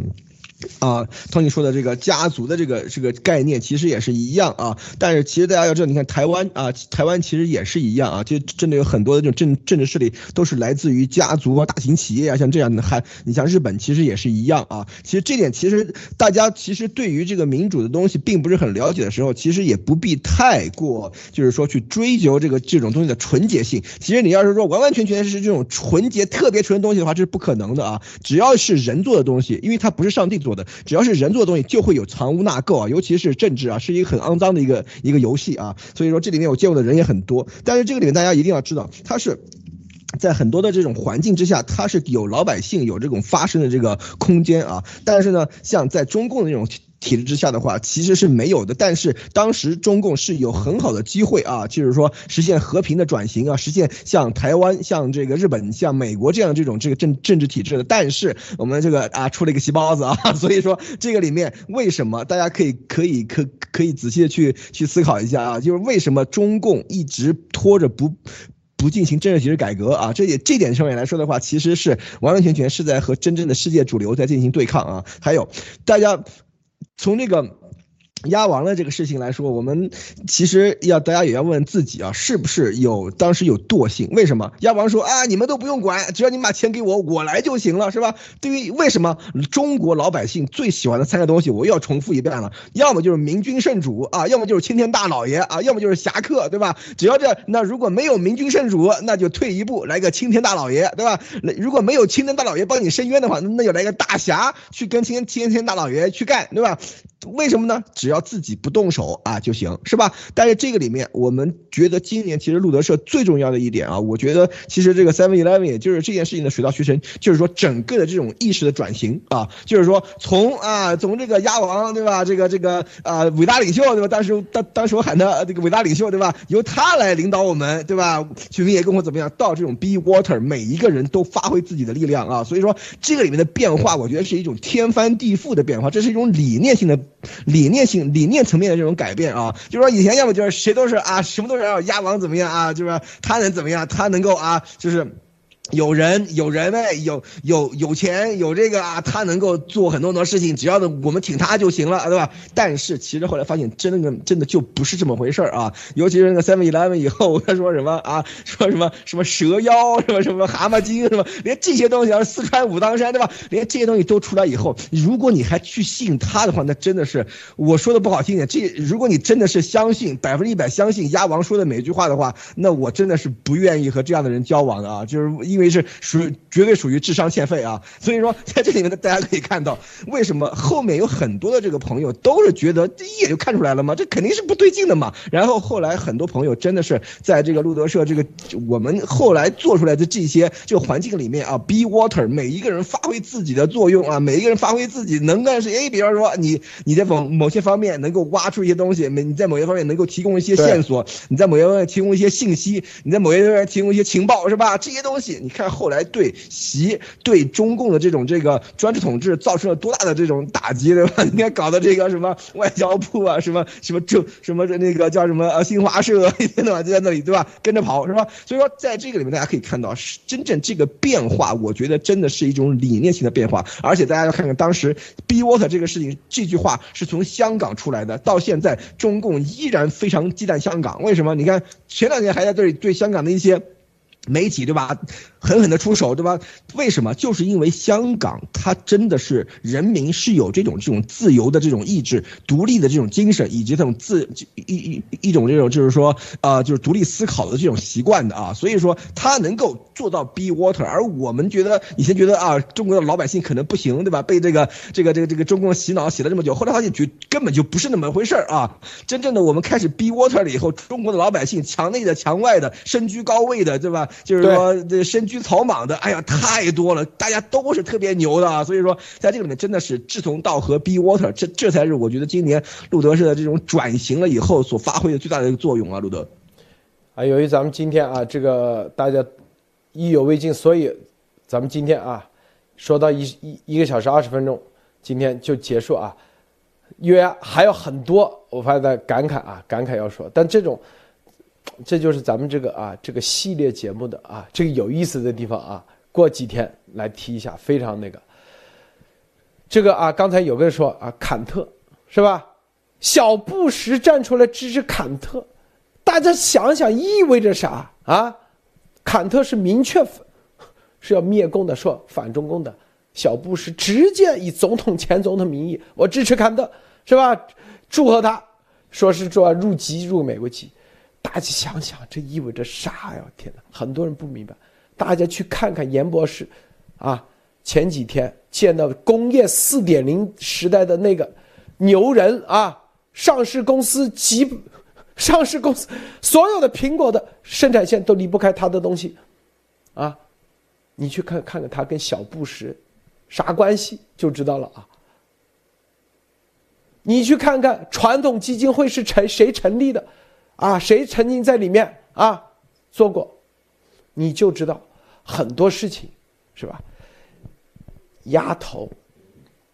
Speaker 2: 啊，托尼说的这个家族的这个这个概念其实也是一样啊，但是其实大家要知道，你看台湾啊，台湾其实也是一样啊，就真的有很多的这种政政治势力都是来自于家族啊、大型企业啊，像这样的，还你像日本其实也是一样啊。其实这点其实大家其实对于这个民主的东西并不是很了解的时候，其实也不必太过就是说去追求这个这种东西的纯洁性。其实你要是说完完全全是这种纯洁特别纯的东西的话，这是不可能的啊。只要是人做的东西，因为它不是上帝做。只要是人做的东西，就会有藏污纳垢啊，尤其是政治啊，是一个很肮脏的一个一个游戏啊。所以说这里面我见过的人也很多，但是这个里面大家一定要知道，它是在很多的这种环境之下，它是有老百姓有这种发声的这个空间啊。但是呢，像在中共的那种。体制之下的话，其实是没有的。但是当时中共是有很好的机会啊，就是说实现和平的转型啊，实现像台湾、像这个日本、像美国这样这种这个政政治体制的。但是我们这个啊出了一个细包子啊，所以说这个里面为什么大家可以可以可可以仔细的去去思考一下啊，就是为什么中共一直拖着不不进行政治体制改革啊？这也这点上面来说的话，其实是完完全全是在和真正的世界主流在进行对抗啊。还有大家。从那个。鸭王的这个事情来说，我们其实要大家也要问自己啊，是不是有当时有惰性？为什么鸭王说啊，你们都不用管，只要你把钱给我，我来就行了，是吧？对于为什么中国老百姓最喜欢的三个东西，我又要重复一遍了，要么就是明君圣主啊，要么就是青天大老爷啊，要么就是侠客，对吧？只要这那如果没有明君圣主，那就退一步来个青天大老爷，对吧？如果没有青天大老爷帮你伸冤的话，那就来个大侠去跟青天青天大老爷去干，对吧？为什么呢？只要只要自己不动手啊就行，是吧？但是这个里面，我们觉得今年其实路德社最重要的一点啊，我觉得其实这个 Seven Eleven 也就是这件事情的水到渠成，就是说整个的这种意识的转型啊，就是说从啊从这个鸭王对吧，这个这个啊伟大领袖对吧？当时当当时我喊他这个伟大领袖对吧？由他来领导我们对吧？去民也跟我怎么样？到这种 Be Water，每一个人都发挥自己的力量啊，所以说这个里面的变化，我觉得是一种天翻地覆的变化，这是一种理念性的。理念性、理念层面的这种改变啊，就是说以前要么就是谁都是啊，什么都是要鸭王怎么样啊，就是他能怎么样，他能够啊，就是有人有人呗，有有有钱有这个啊，他能够做很多很多事情，只要呢我们挺他就行了，对吧？但是其实后来发现，真的真的就不是这么回事儿啊！尤其是那个 Seven Eleven 以后，他说什么啊？说什么什么蛇妖，什么什么蛤蟆精，什么？连这些东西，要四川武当山，对吧？连这些东西都出来以后，如果你还去信他的话，那真的是我说的不好听点，这如果你真的是相信百分之一百相信鸭王说的每句话的话，那我真的是不愿意和这样的人交往的啊！就是。因为是属于绝对属于智商欠费啊，所以说在这里面呢，大家可以看到为什么后面有很多的这个朋友都是觉得一眼就看出来了吗？这肯定是不对劲的嘛。然后后来很多朋友真的是在这个路德社这个我们后来做出来的这些这个环境里面啊，be water，每一个人发挥自己的作用啊，每一个人发挥自己能干是 A，，比方说你你在某某些方面能够挖出一些东西，你在某些方面能够提供一些线索，你在某些方面提供一些信息，你在某些方面提供一些情报是吧？这些东西。你看后来对习对中共的这种这个专制统治造成了多大的这种打击，对吧？你看搞的这个什么外交部啊，什么什么政什么那个叫什么呃新华社一天到晚就在那里，对吧？跟着跑是吧？所以说在这个里面大家可以看到，是真正这个变化，我觉得真的是一种理念性的变化。而且大家要看看当时 “be water” 这个事情，这句话是从香港出来的，到现在中共依然非常忌惮香港。为什么？你看前两年还在对对香港的一些。媒体对吧，狠狠的出手对吧？为什么？就是因为香港，它真的是人民是有这种这种自由的这种意志、独立的这种精神，以及这种自一一一种这种就是说啊，就是独立思考的这种习惯的啊。所以说，他能够做到 be water，而我们觉得以前觉得啊，中国的老百姓可能不行对吧？被这个这个这个这个中共洗脑洗了这么久，后来发现觉根本就不是那么回事儿啊。真正的我们开始 be water 了以后，中国的老百姓墙内的墙外的身居高位的对吧？就是说，这身居草莽的，哎呀，太多了，大家都是特别牛的，啊所以说，在这个里面真的是志同道合，be water，这这才是我觉得今年路德式的这种转型了以后所发挥的最大的一个作用啊，路德。
Speaker 1: 啊，由于咱们今天啊，这个大家意犹未尽，所以咱们今天啊，说到一一一个小时二十分钟，今天就结束啊，因为还有很多我发现在感慨啊，感慨要说，但这种。这就是咱们这个啊，这个系列节目的啊，这个有意思的地方啊。过几天来提一下，非常那个。这个啊，刚才有个人说啊，坎特是吧？小布什站出来支持坎特，大家想想意味着啥啊？坎特是明确是要灭共的，说反中共的。小布什直接以总统前总统名义，我支持坎特，是吧？祝贺他，说是说入籍入美国籍。大家想想，这意味着啥呀？天哪，很多人不明白。大家去看看严博士，啊，前几天见到工业四点零时代的那个牛人啊，上市公司几，上市公司所有的苹果的生产线都离不开他的东西，啊，你去看看看他跟小布什啥关系，就知道了啊。你去看看传统基金会是成谁成立的？啊，谁曾经在里面啊做过，你就知道很多事情，是吧？丫头，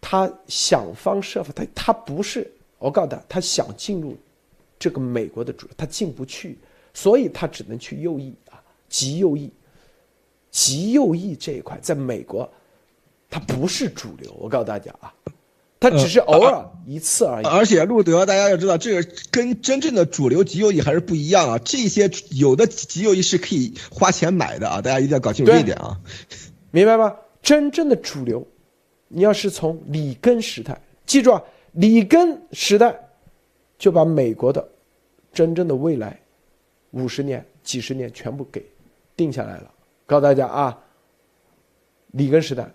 Speaker 1: 他想方设法，他他不是，我告诉他，他想进入这个美国的主，他进不去，所以他只能去右翼啊，极右翼，极右翼这一块，在美国，他不是主流，我告诉大家啊。他只是偶尔一次而已，
Speaker 2: 而且路德，大家要知道，这个跟真正的主流极右翼还是不一样啊。这些有的极右翼是可以花钱买的啊，大家一定要搞清楚这一点啊，
Speaker 1: 明白吗？真正的主流，你要是从里根时代，记住啊，里根时代就把美国的真正的未来五十年、几十年全部给定下来了。告诉大家啊，里根时代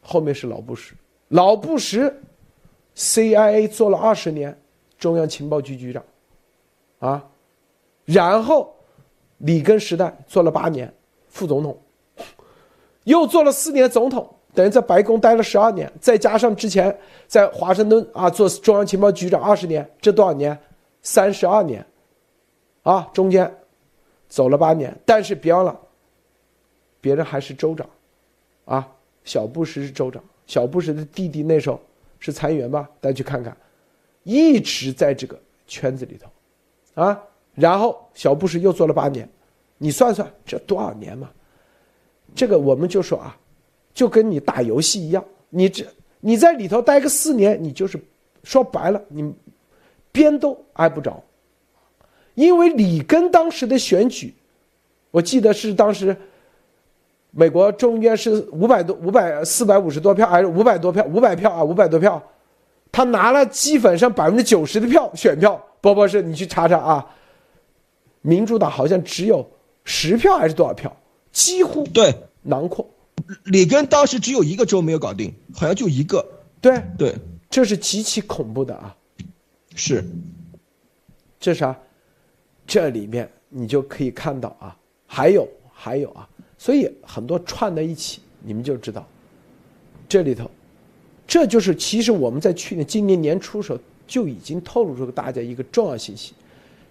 Speaker 1: 后面是老布什。老布什，CIA 做了二十年，中央情报局局长，啊，然后里根时代做了八年副总统，又做了四年总统，等于在白宫待了十二年，再加上之前在华盛顿啊做中央情报局长二十年，这多少年？三十二年，啊，中间走了八年，但是别忘了，别人还是州长，啊，小布什是州长。小布什的弟弟那时候是参议员吧？大家去看看，一直在这个圈子里头，啊，然后小布什又做了八年，你算算这多少年嘛？这个我们就说啊，就跟你打游戏一样，你这你在里头待个四年，你就是说白了，你边都挨不着，因为里根当时的选举，我记得是当时美国众议院是五百多、五百四百五十多票，还是五百多票？五百票啊，五百多票，他拿了基本上百分之九十的票选票。波波是，你去查查啊，民主党好像只有十票还是多少票？几乎
Speaker 2: 对
Speaker 1: 囊括。
Speaker 2: 里根当时只有一个州没有搞定，好像就一个。
Speaker 1: 对
Speaker 2: 对，
Speaker 1: 这是极其恐怖的啊！
Speaker 2: 是，
Speaker 1: 这啥？这里面你就可以看到啊，还有还有啊，所以很多串在一起，你们就知道，这里头，这就是其实我们在去年、今年年初时候就已经透露出给大家一个重要信息：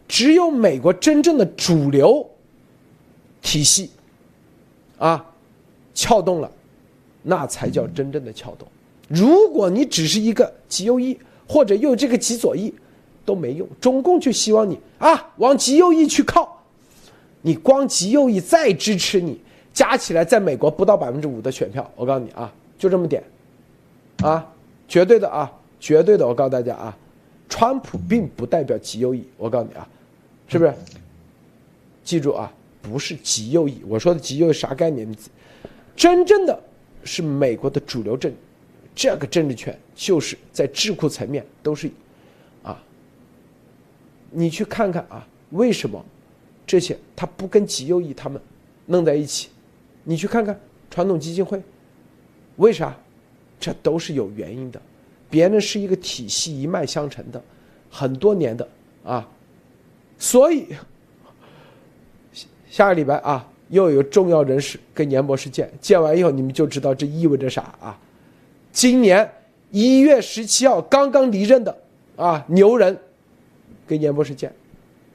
Speaker 1: 只有美国真正的主流体系啊撬动了，那才叫真正的撬动。如果你只是一个极右翼或者又这个极左翼，都没用。中共就希望你啊往极右翼去靠，你光极右翼再支持你，加起来在美国不到百分之五的选票。我告诉你啊，就这么点，啊，绝对的啊，绝对的。我告诉大家啊，川普并不代表极右翼。我告诉你啊，是不是？记住啊，不是极右翼。我说的极右翼啥概念？真正的是美国的主流政。这个政治权就是在智库层面都是，啊，你去看看啊，为什么这些他不跟极右翼他们弄在一起？你去看看传统基金会，为啥？这都是有原因的。别人是一个体系一脉相承的，很多年的啊，所以下个礼拜啊，又有重要人士跟严博士见，见完以后你们就知道这意味着啥啊。今年一月十七号刚刚离任的啊牛人，跟严博士见，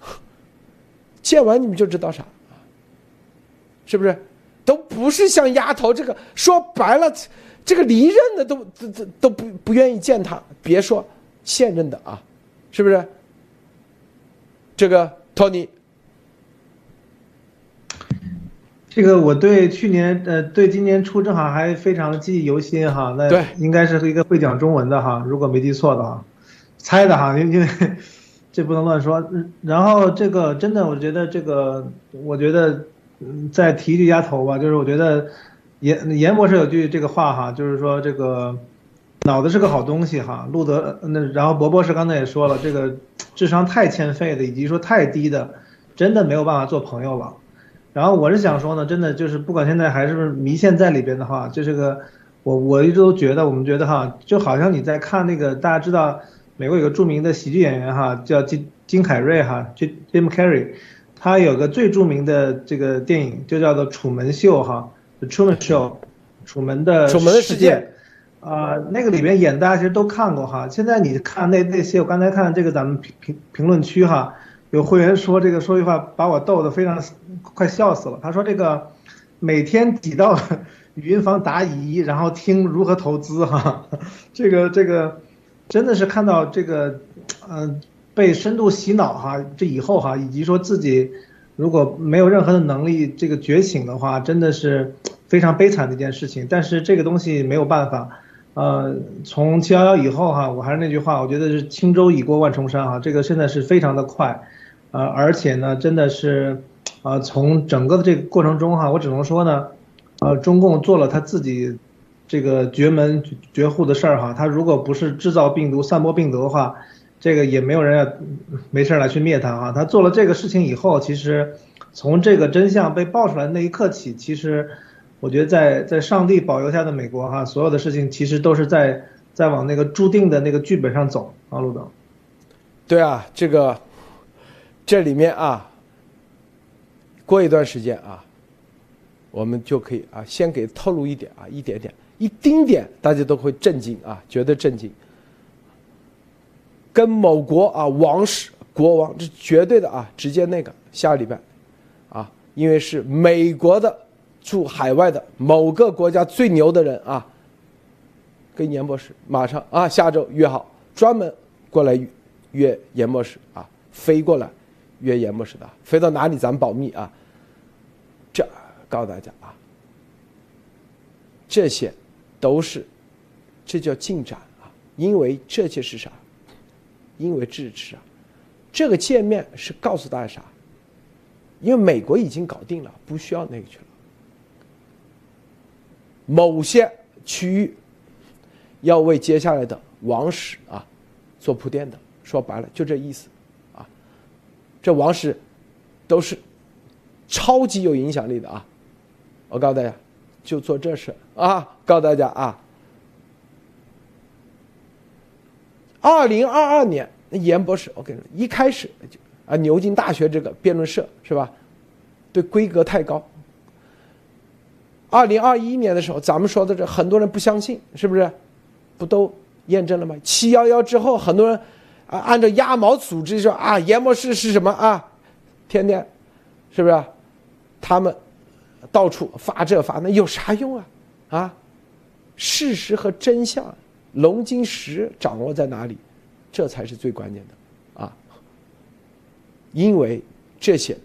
Speaker 1: 见完你们就知道啥是不是？都不是像丫头这个说白了，这个离任的都都都都不不愿意见他，别说现任的啊，是不是？这个托尼。
Speaker 3: 这个我对去年呃对今年初正好还非常记忆犹新哈，那应该是一个会讲中文的哈，如果没记错的话，猜的哈，因为这不能乱说。然后这个真的，我觉得这个，我觉得嗯再提一句丫头吧，就是我觉得严严博士有句这个话哈，就是说这个脑子是个好东西哈，路德那然后博博士刚才也说了，这个智商太欠费的以及说太低的，真的没有办法做朋友了。然后我是想说呢，真的就是不管现在还是迷线在里边的话，就这个我我一直都觉得，我们觉得哈，就好像你在看那个大家知道美国有个著名的喜剧演员哈，叫金金凯瑞哈，Jim Carrey，他有个最著名的这个电影就叫做《楚门秀》哈，《Truman Show》，楚门的
Speaker 1: 楚门的世界，
Speaker 3: 啊，那个里边演大家其实都看过哈。现在你看那那些，我刚才看这个咱们评评评论区哈。有会员说这个说句话把我逗得非常快笑死了。他说这个每天挤到语音房答疑，然后听如何投资哈，这个这个真的是看到这个嗯被深度洗脑哈，这以后哈以及说自己如果没有任何的能力这个觉醒的话，真的是非常悲惨的一件事情。但是这个东西没有办法，呃，从七幺幺以后哈，我还是那句话，我觉得是轻舟已过万重山哈，这个现在是非常的快。呃，而且呢，真的是，呃，从整个的这个过程中哈，我只能说呢，呃，中共做了他自己这个绝门绝户的事儿哈，他如果不是制造病毒、散播病毒的话，这个也没有人要没事来去灭他啊。他做了这个事情以后，其实从这个真相被爆出来那一刻起，其实我觉得在在上帝保佑下的美国哈，所有的事情其实都是在在往那个注定的那个剧本上走啊，路总。
Speaker 1: 对啊，这个。这里面啊，过一段时间啊，我们就可以啊，先给透露一点啊，一点点，一丁点，大家都会震惊啊，觉得震惊。跟某国啊王室国王，这绝对的啊，直接那个下个礼拜，啊，因为是美国的驻海外的某个国家最牛的人啊，跟严博士马上啊，下周约好，专门过来约严博士啊，飞过来。约严博士的，飞到哪里咱保密啊。这告诉大家啊，这些都是，这叫进展啊！因为这些是啥？因为支持啊！这个界面是告诉大家啥？因为美国已经搞定了，不需要那个去了。某些区域要为接下来的王室啊做铺垫的，说白了就这意思啊。这王室都是超级有影响力的啊！我告诉大家，就做这事啊！告诉大家啊，二零二二年严博士，我跟你说，一开始就啊牛津大学这个辩论社是吧？对规格太高。二零二一年的时候，咱们说的这很多人不相信，是不是？不都验证了吗？七幺幺之后，很多人啊按照鸭毛组织说啊严博士是什么啊？天天是不是？他们到处发这发那有啥用啊？啊？事实和真相，龙晶石掌握在哪里？这才是最关键的啊！因为这些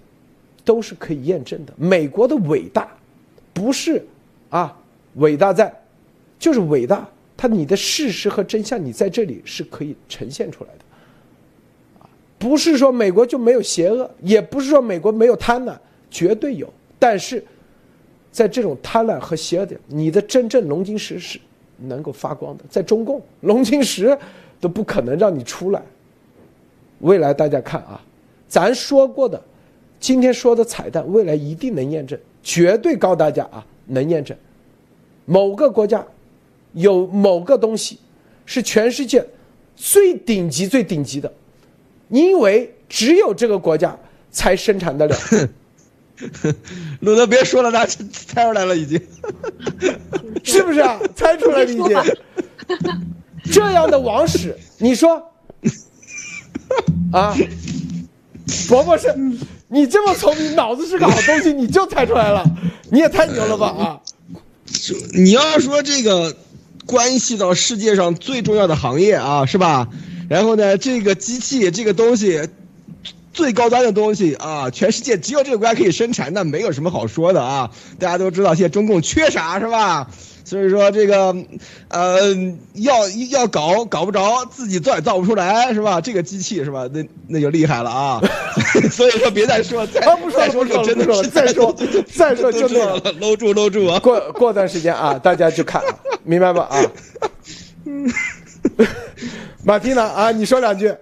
Speaker 1: 都是可以验证的。美国的伟大不是啊，伟大在就是伟大，它你的事实和真相，你在这里是可以呈现出来的啊！不是说美国就没有邪恶，也不是说美国没有贪婪，绝对有。但是在这种贪婪和邪恶的，你的真正龙晶石是能够发光的。在中共，龙晶石。都不可能让你出来。未来大家看啊，咱说过的，今天说的彩蛋，未来一定能验证，绝对告诉大家啊，能验证。某个国家有某个东西是全世界最顶级、最顶级的，因为只有这个国家才生产得了。
Speaker 2: 鲁德别说了，大家猜出来了已经，
Speaker 1: 是不是啊？猜出来了已经。这样的王室，你说，啊，伯伯是，你这么聪明，脑子是个好东西，你就猜出来了，你也太牛了吧啊！
Speaker 2: 你要说这个关系到世界上最重要的行业啊，是吧？然后呢，这个机器这个东西，最高端的东西啊，全世界只有这个国家可以生产，那没有什么好说的啊！大家都知道现在中共缺啥是吧？所以说这个，呃，要要搞搞不着，自己造也造不出来，是吧？这个机器是吧？那那就厉害了啊！所以说别再说，再
Speaker 1: 不说
Speaker 2: 再说就真的
Speaker 1: 说再说再说就
Speaker 2: 那了，搂住搂住啊！
Speaker 1: 过过段时间啊，大家就看，明白吧？啊，马蒂娜啊，你说两句。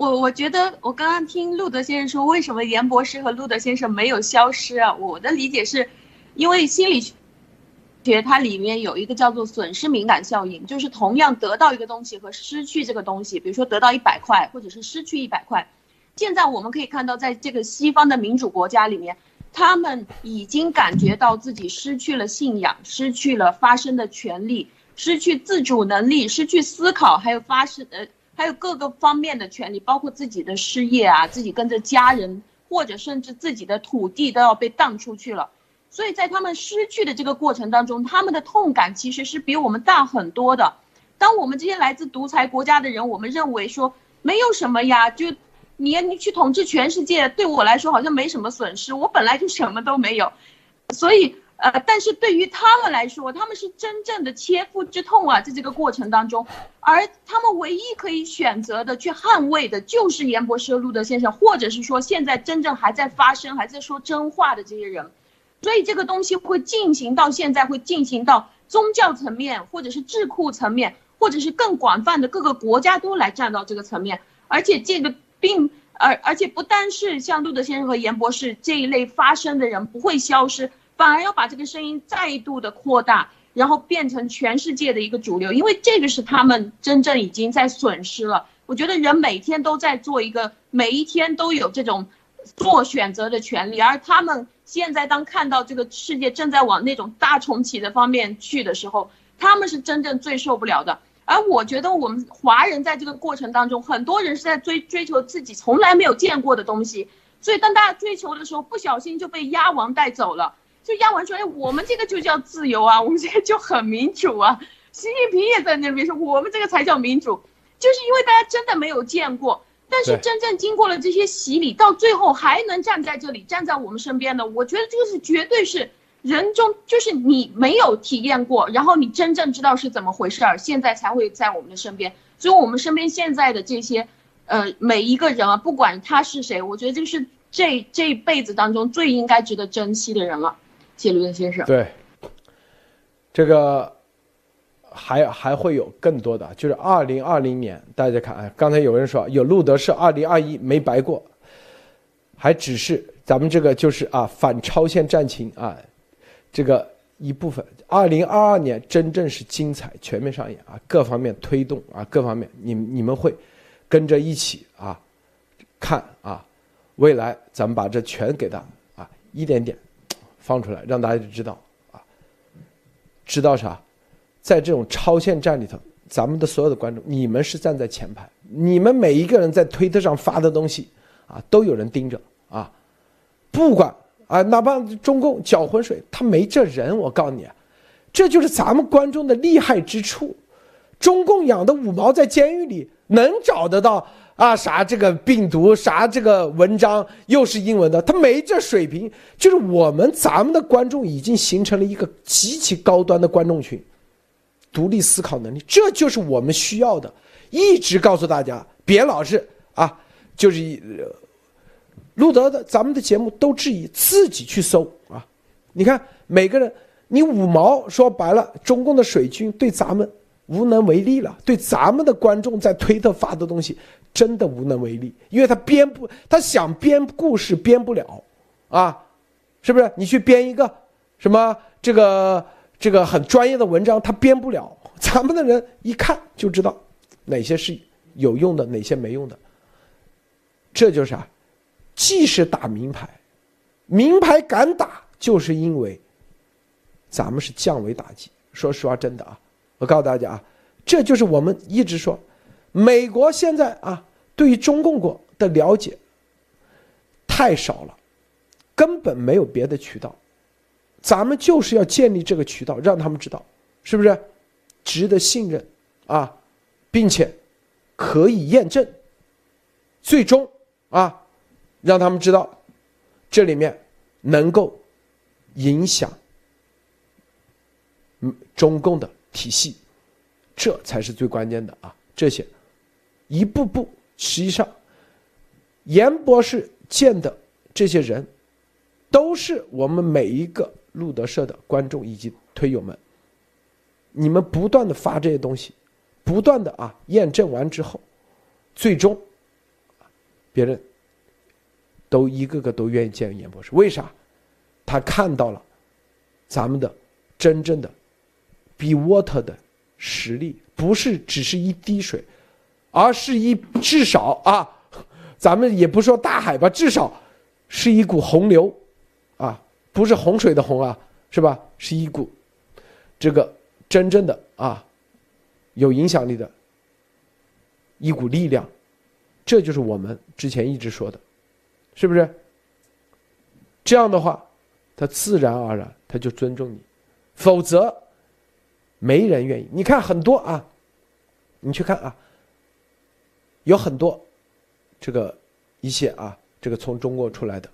Speaker 4: 我我觉得我刚刚听路德先生说，为什么严博士和路德先生没有消失啊？我的理解是，因为心理。学它里面有一个叫做损失敏感效应，就是同样得到一个东西和失去这个东西，比如说得到一百块或者是失去一百块。现在我们可以看到，在这个西方的民主国家里面，他们已经感觉到自己失去了信仰，失去了发声的权利，失去自主能力，失去思考，还有发声呃，还有各个方面的权利，包括自己的事业啊，自己跟着家人或者甚至自己的土地都要被荡出去了。所以在他们失去的这个过程当中，他们的痛感其实是比我们大很多的。当我们这些来自独裁国家的人，我们认为说没有什么呀，就你你去统治全世界，对我来说好像没什么损失，我本来就什么都没有。所以呃，但是对于他们来说，他们是真正的切肤之痛啊，在这个过程当中，而他们唯一可以选择的去捍卫的，就是严博士、路德先生，或者是说现在真正还在发声、还在说真话的这些人。所以这个东西会进行到现在，会进行到宗教层面，或者是智库层面，或者是更广泛的各个国家都来站到这个层面。而且这个并而而且不单是像路德先生和严博士这一类发声的人不会消失，反而要把这个声音再度的扩大，然后变成全世界的一个主流。因为这个是他们真正已经在损失了。我觉得人每天都在做一个，每一天都有这种做选择的权利，而他们。现在当看到这个世界正在往那种大重启的方面去的时候，他们是真正最受不了的。而我觉得我们华人在这个过程当中，很多人是在追追求自己从来没有见过的东西。所以当大家追求的时候，不小心就被鸭王带走了。就压完说：“哎，我们这个就叫自由啊，我们这个就很民主啊。”习近平也在那边说：“我们这个才叫民主。”就是因为大家真的没有见过。但是真正经过了这些洗礼，到最后还能站在这里，站在我们身边的，我觉得这个是绝对是人中就是你没有体验过，然后你真正知道是怎么回事儿，现在才会在我们的身边。所以，我们身边现在的这些，呃，每一个人啊，不管他是谁，我觉得这是这这一辈子当中最应该值得珍惜的人了。谢伦先生，
Speaker 1: 对，这个还还会有更多的，就是二零二零年，大家看，哎，刚才有人说有路德是二零二一没白过，还只是咱们这个就是啊反超限战情啊。这个一部分，二零二二年真正是精彩全面上演啊，各方面推动啊，各方面你你们会跟着一起啊看啊，未来咱们把这全给他啊一点点放出来，让大家知道啊，知道啥？在这种超限战里头，咱们的所有的观众，你们是站在前排，你们每一个人在推特上发的东西啊，都有人盯着啊，不管。啊，哪怕中共搅浑水，他没这人。我告诉你，这就是咱们观众的厉害之处。中共养的五毛在监狱里能找得到啊？啥这个病毒，啥这个文章又是英文的，他没这水平。就是我们咱们的观众已经形成了一个极其高端的观众群，独立思考能力，这就是我们需要的。一直告诉大家，别老是啊，就是。路德的，咱们的节目都质疑自己去搜啊！你看每个人，你五毛说白了，中共的水军对咱们无能为力了，对咱们的观众在推特发的东西真的无能为力，因为他编不，他想编故事编不了，啊，是不是？你去编一个什么这个这个很专业的文章，他编不了。咱们的人一看就知道哪些是有用的，哪些没用的，这就是啊。既是打名牌，名牌敢打，就是因为咱们是降维打击。说实话，真的啊，我告诉大家啊，这就是我们一直说，美国现在啊，对于中共国的了解太少了，根本没有别的渠道，咱们就是要建立这个渠道，让他们知道，是不是值得信任啊，并且可以验证，最终啊。让他们知道，这里面能够影响嗯中共的体系，这才是最关键的啊！这些一步步，实际上，严博士见的这些人，都是我们每一个路德社的观众以及推友们。你们不断的发这些东西，不断的啊验证完之后，最终别人。都一个个都愿意见严博士，为啥？他看到了咱们的真正的 be water 的实力，不是只是一滴水，而是一至少啊，咱们也不说大海吧，至少是一股洪流啊，不是洪水的洪啊，是吧？是一股这个真正的啊有影响力的一股力量，这就是我们之前一直说的。是不是？这样的话，他自然而然他就尊重你，否则没人愿意。你看很多啊，你去看啊，有很多这个一些啊，这个从中国出来的，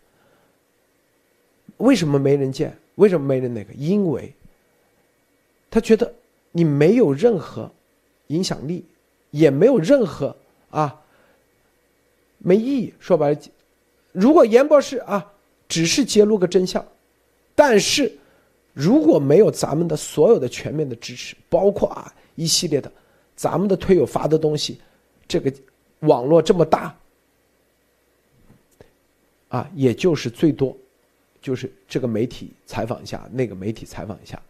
Speaker 1: 为什么没人见？为什么没人那个？因为他觉得你没有任何影响力，也没有任何啊，没意义。说白了。如果严博士啊，只是揭露个真相，但是如果没有咱们的所有的全面的支持，包括啊一系列的咱们的推友发的东西，这个网络这么大，啊，也就是最多就是这个媒体采访一下，那个媒体采访一下，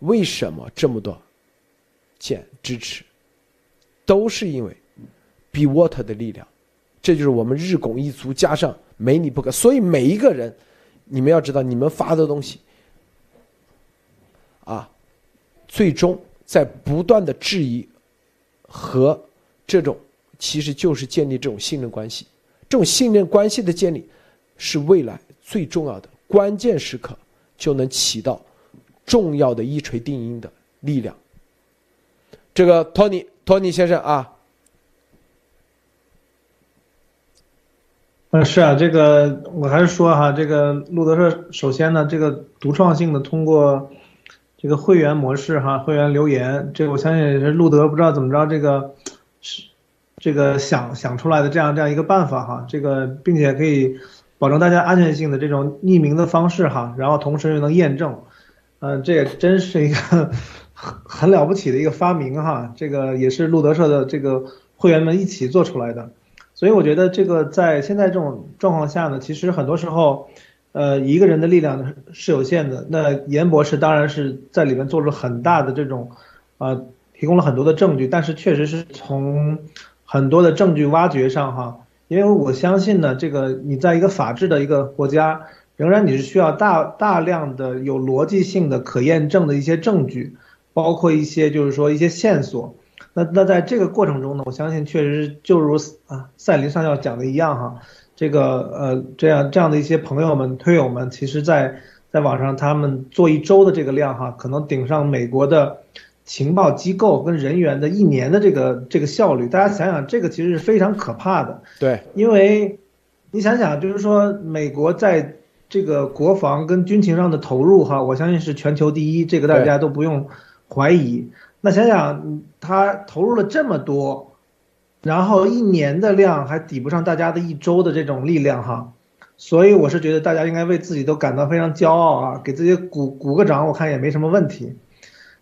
Speaker 1: 为什么这么多见支持，都是因为 Be Water 的力量。这就是我们日拱一卒，加上没你不可。所以每一个人，你们要知道，你们发的东西，啊，最终在不断的质疑和这种，其实就是建立这种信任关系。这种信任关系的建立，是未来最重要的关键时刻，就能起到重要的一锤定音的力量。这个托尼，托尼先生啊。
Speaker 3: 嗯，是啊，这个我还是说哈，这个路德社首先呢，这个独创性的通过这个会员模式哈，会员留言，这个我相信也是路德不知道怎么着这个这个想想出来的这样这样一个办法哈，这个并且可以保证大家安全性的这种匿名的方式哈，然后同时又能验证，嗯，这也真是一个很很了不起的一个发明哈，这个也是路德社的这个会员们一起做出来的。所以我觉得这个在现在这种状况下呢，其实很多时候，呃，一个人的力量是有限的。那严博士当然是在里面做了很大的这种，呃，提供了很多的证据，但是确实是从很多的证据挖掘上哈，因为我相信呢，这个你在一个法治的一个国家，仍然你是需要大大量的有逻辑性的可验证的一些证据，包括一些就是说一些线索。那那在这个过程中呢，我相信确实就如啊赛林上校讲的一样哈，这个呃这样这样的一些朋友们推友们，其实在在网上他们做一周的这个量哈，可能顶上美国的情报机构跟人员的一年的这个这个效率。大家想想，这个其实是非常可怕的。
Speaker 1: 对，
Speaker 3: 因为你想想，就是说美国在这个国防跟军情上的投入哈，我相信是全球第一，这个大家都不用怀疑。那想想他投入了这么多，然后一年的量还抵不上大家的一周的这种力量哈，所以我是觉得大家应该为自己都感到非常骄傲啊，给自己鼓鼓个掌，我看也没什么问题。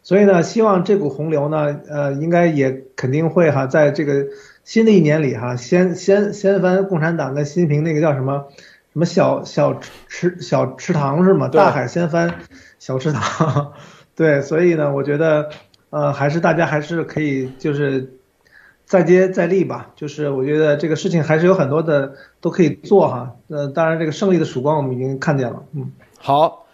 Speaker 3: 所以呢，希望这股洪流呢，呃，应该也肯定会哈，在这个新的一年里哈，掀掀掀翻共产党跟习近平那个叫什么什么小小池小池塘是吗？大海掀翻小池塘，对，所以呢，我觉得。呃，还是大家还是可以，就是再接再厉吧。就是我觉得这个事情还是有很多的都可以做哈。呃，当然这个胜利的曙光我们已经看见了。嗯，
Speaker 1: 好，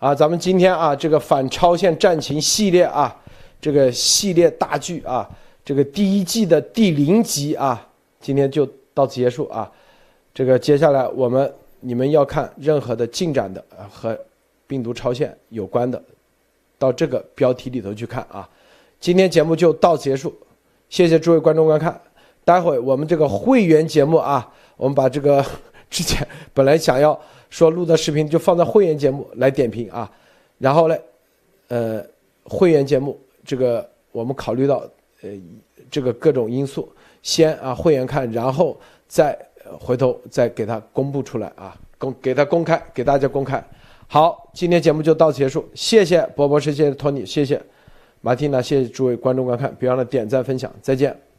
Speaker 1: 啊，咱们今天啊这个反超限战情系列啊，这个系列大剧啊，这个第一季的第零集啊，今天就到此结束啊。这个接下来我们你们要看任何的进展的和病毒超限有关的，到这个标题里头去看啊。今天节目就到此结束，谢谢诸位观众观看。待会我们这个会员节目啊，我们把这个之前本来想要说录的视频就放在会员节目来点评啊。然后呢，呃，会员节目这个我们考虑到呃这个各种因素，先啊会员看，然后再回头再给他公布出来啊，公给他公开给大家公开。好，今天节目就到此结束，谢谢博博士，谢谢托尼，谢谢。马蒂娜，谢谢诸位观众观看，别忘了点赞分享，再见。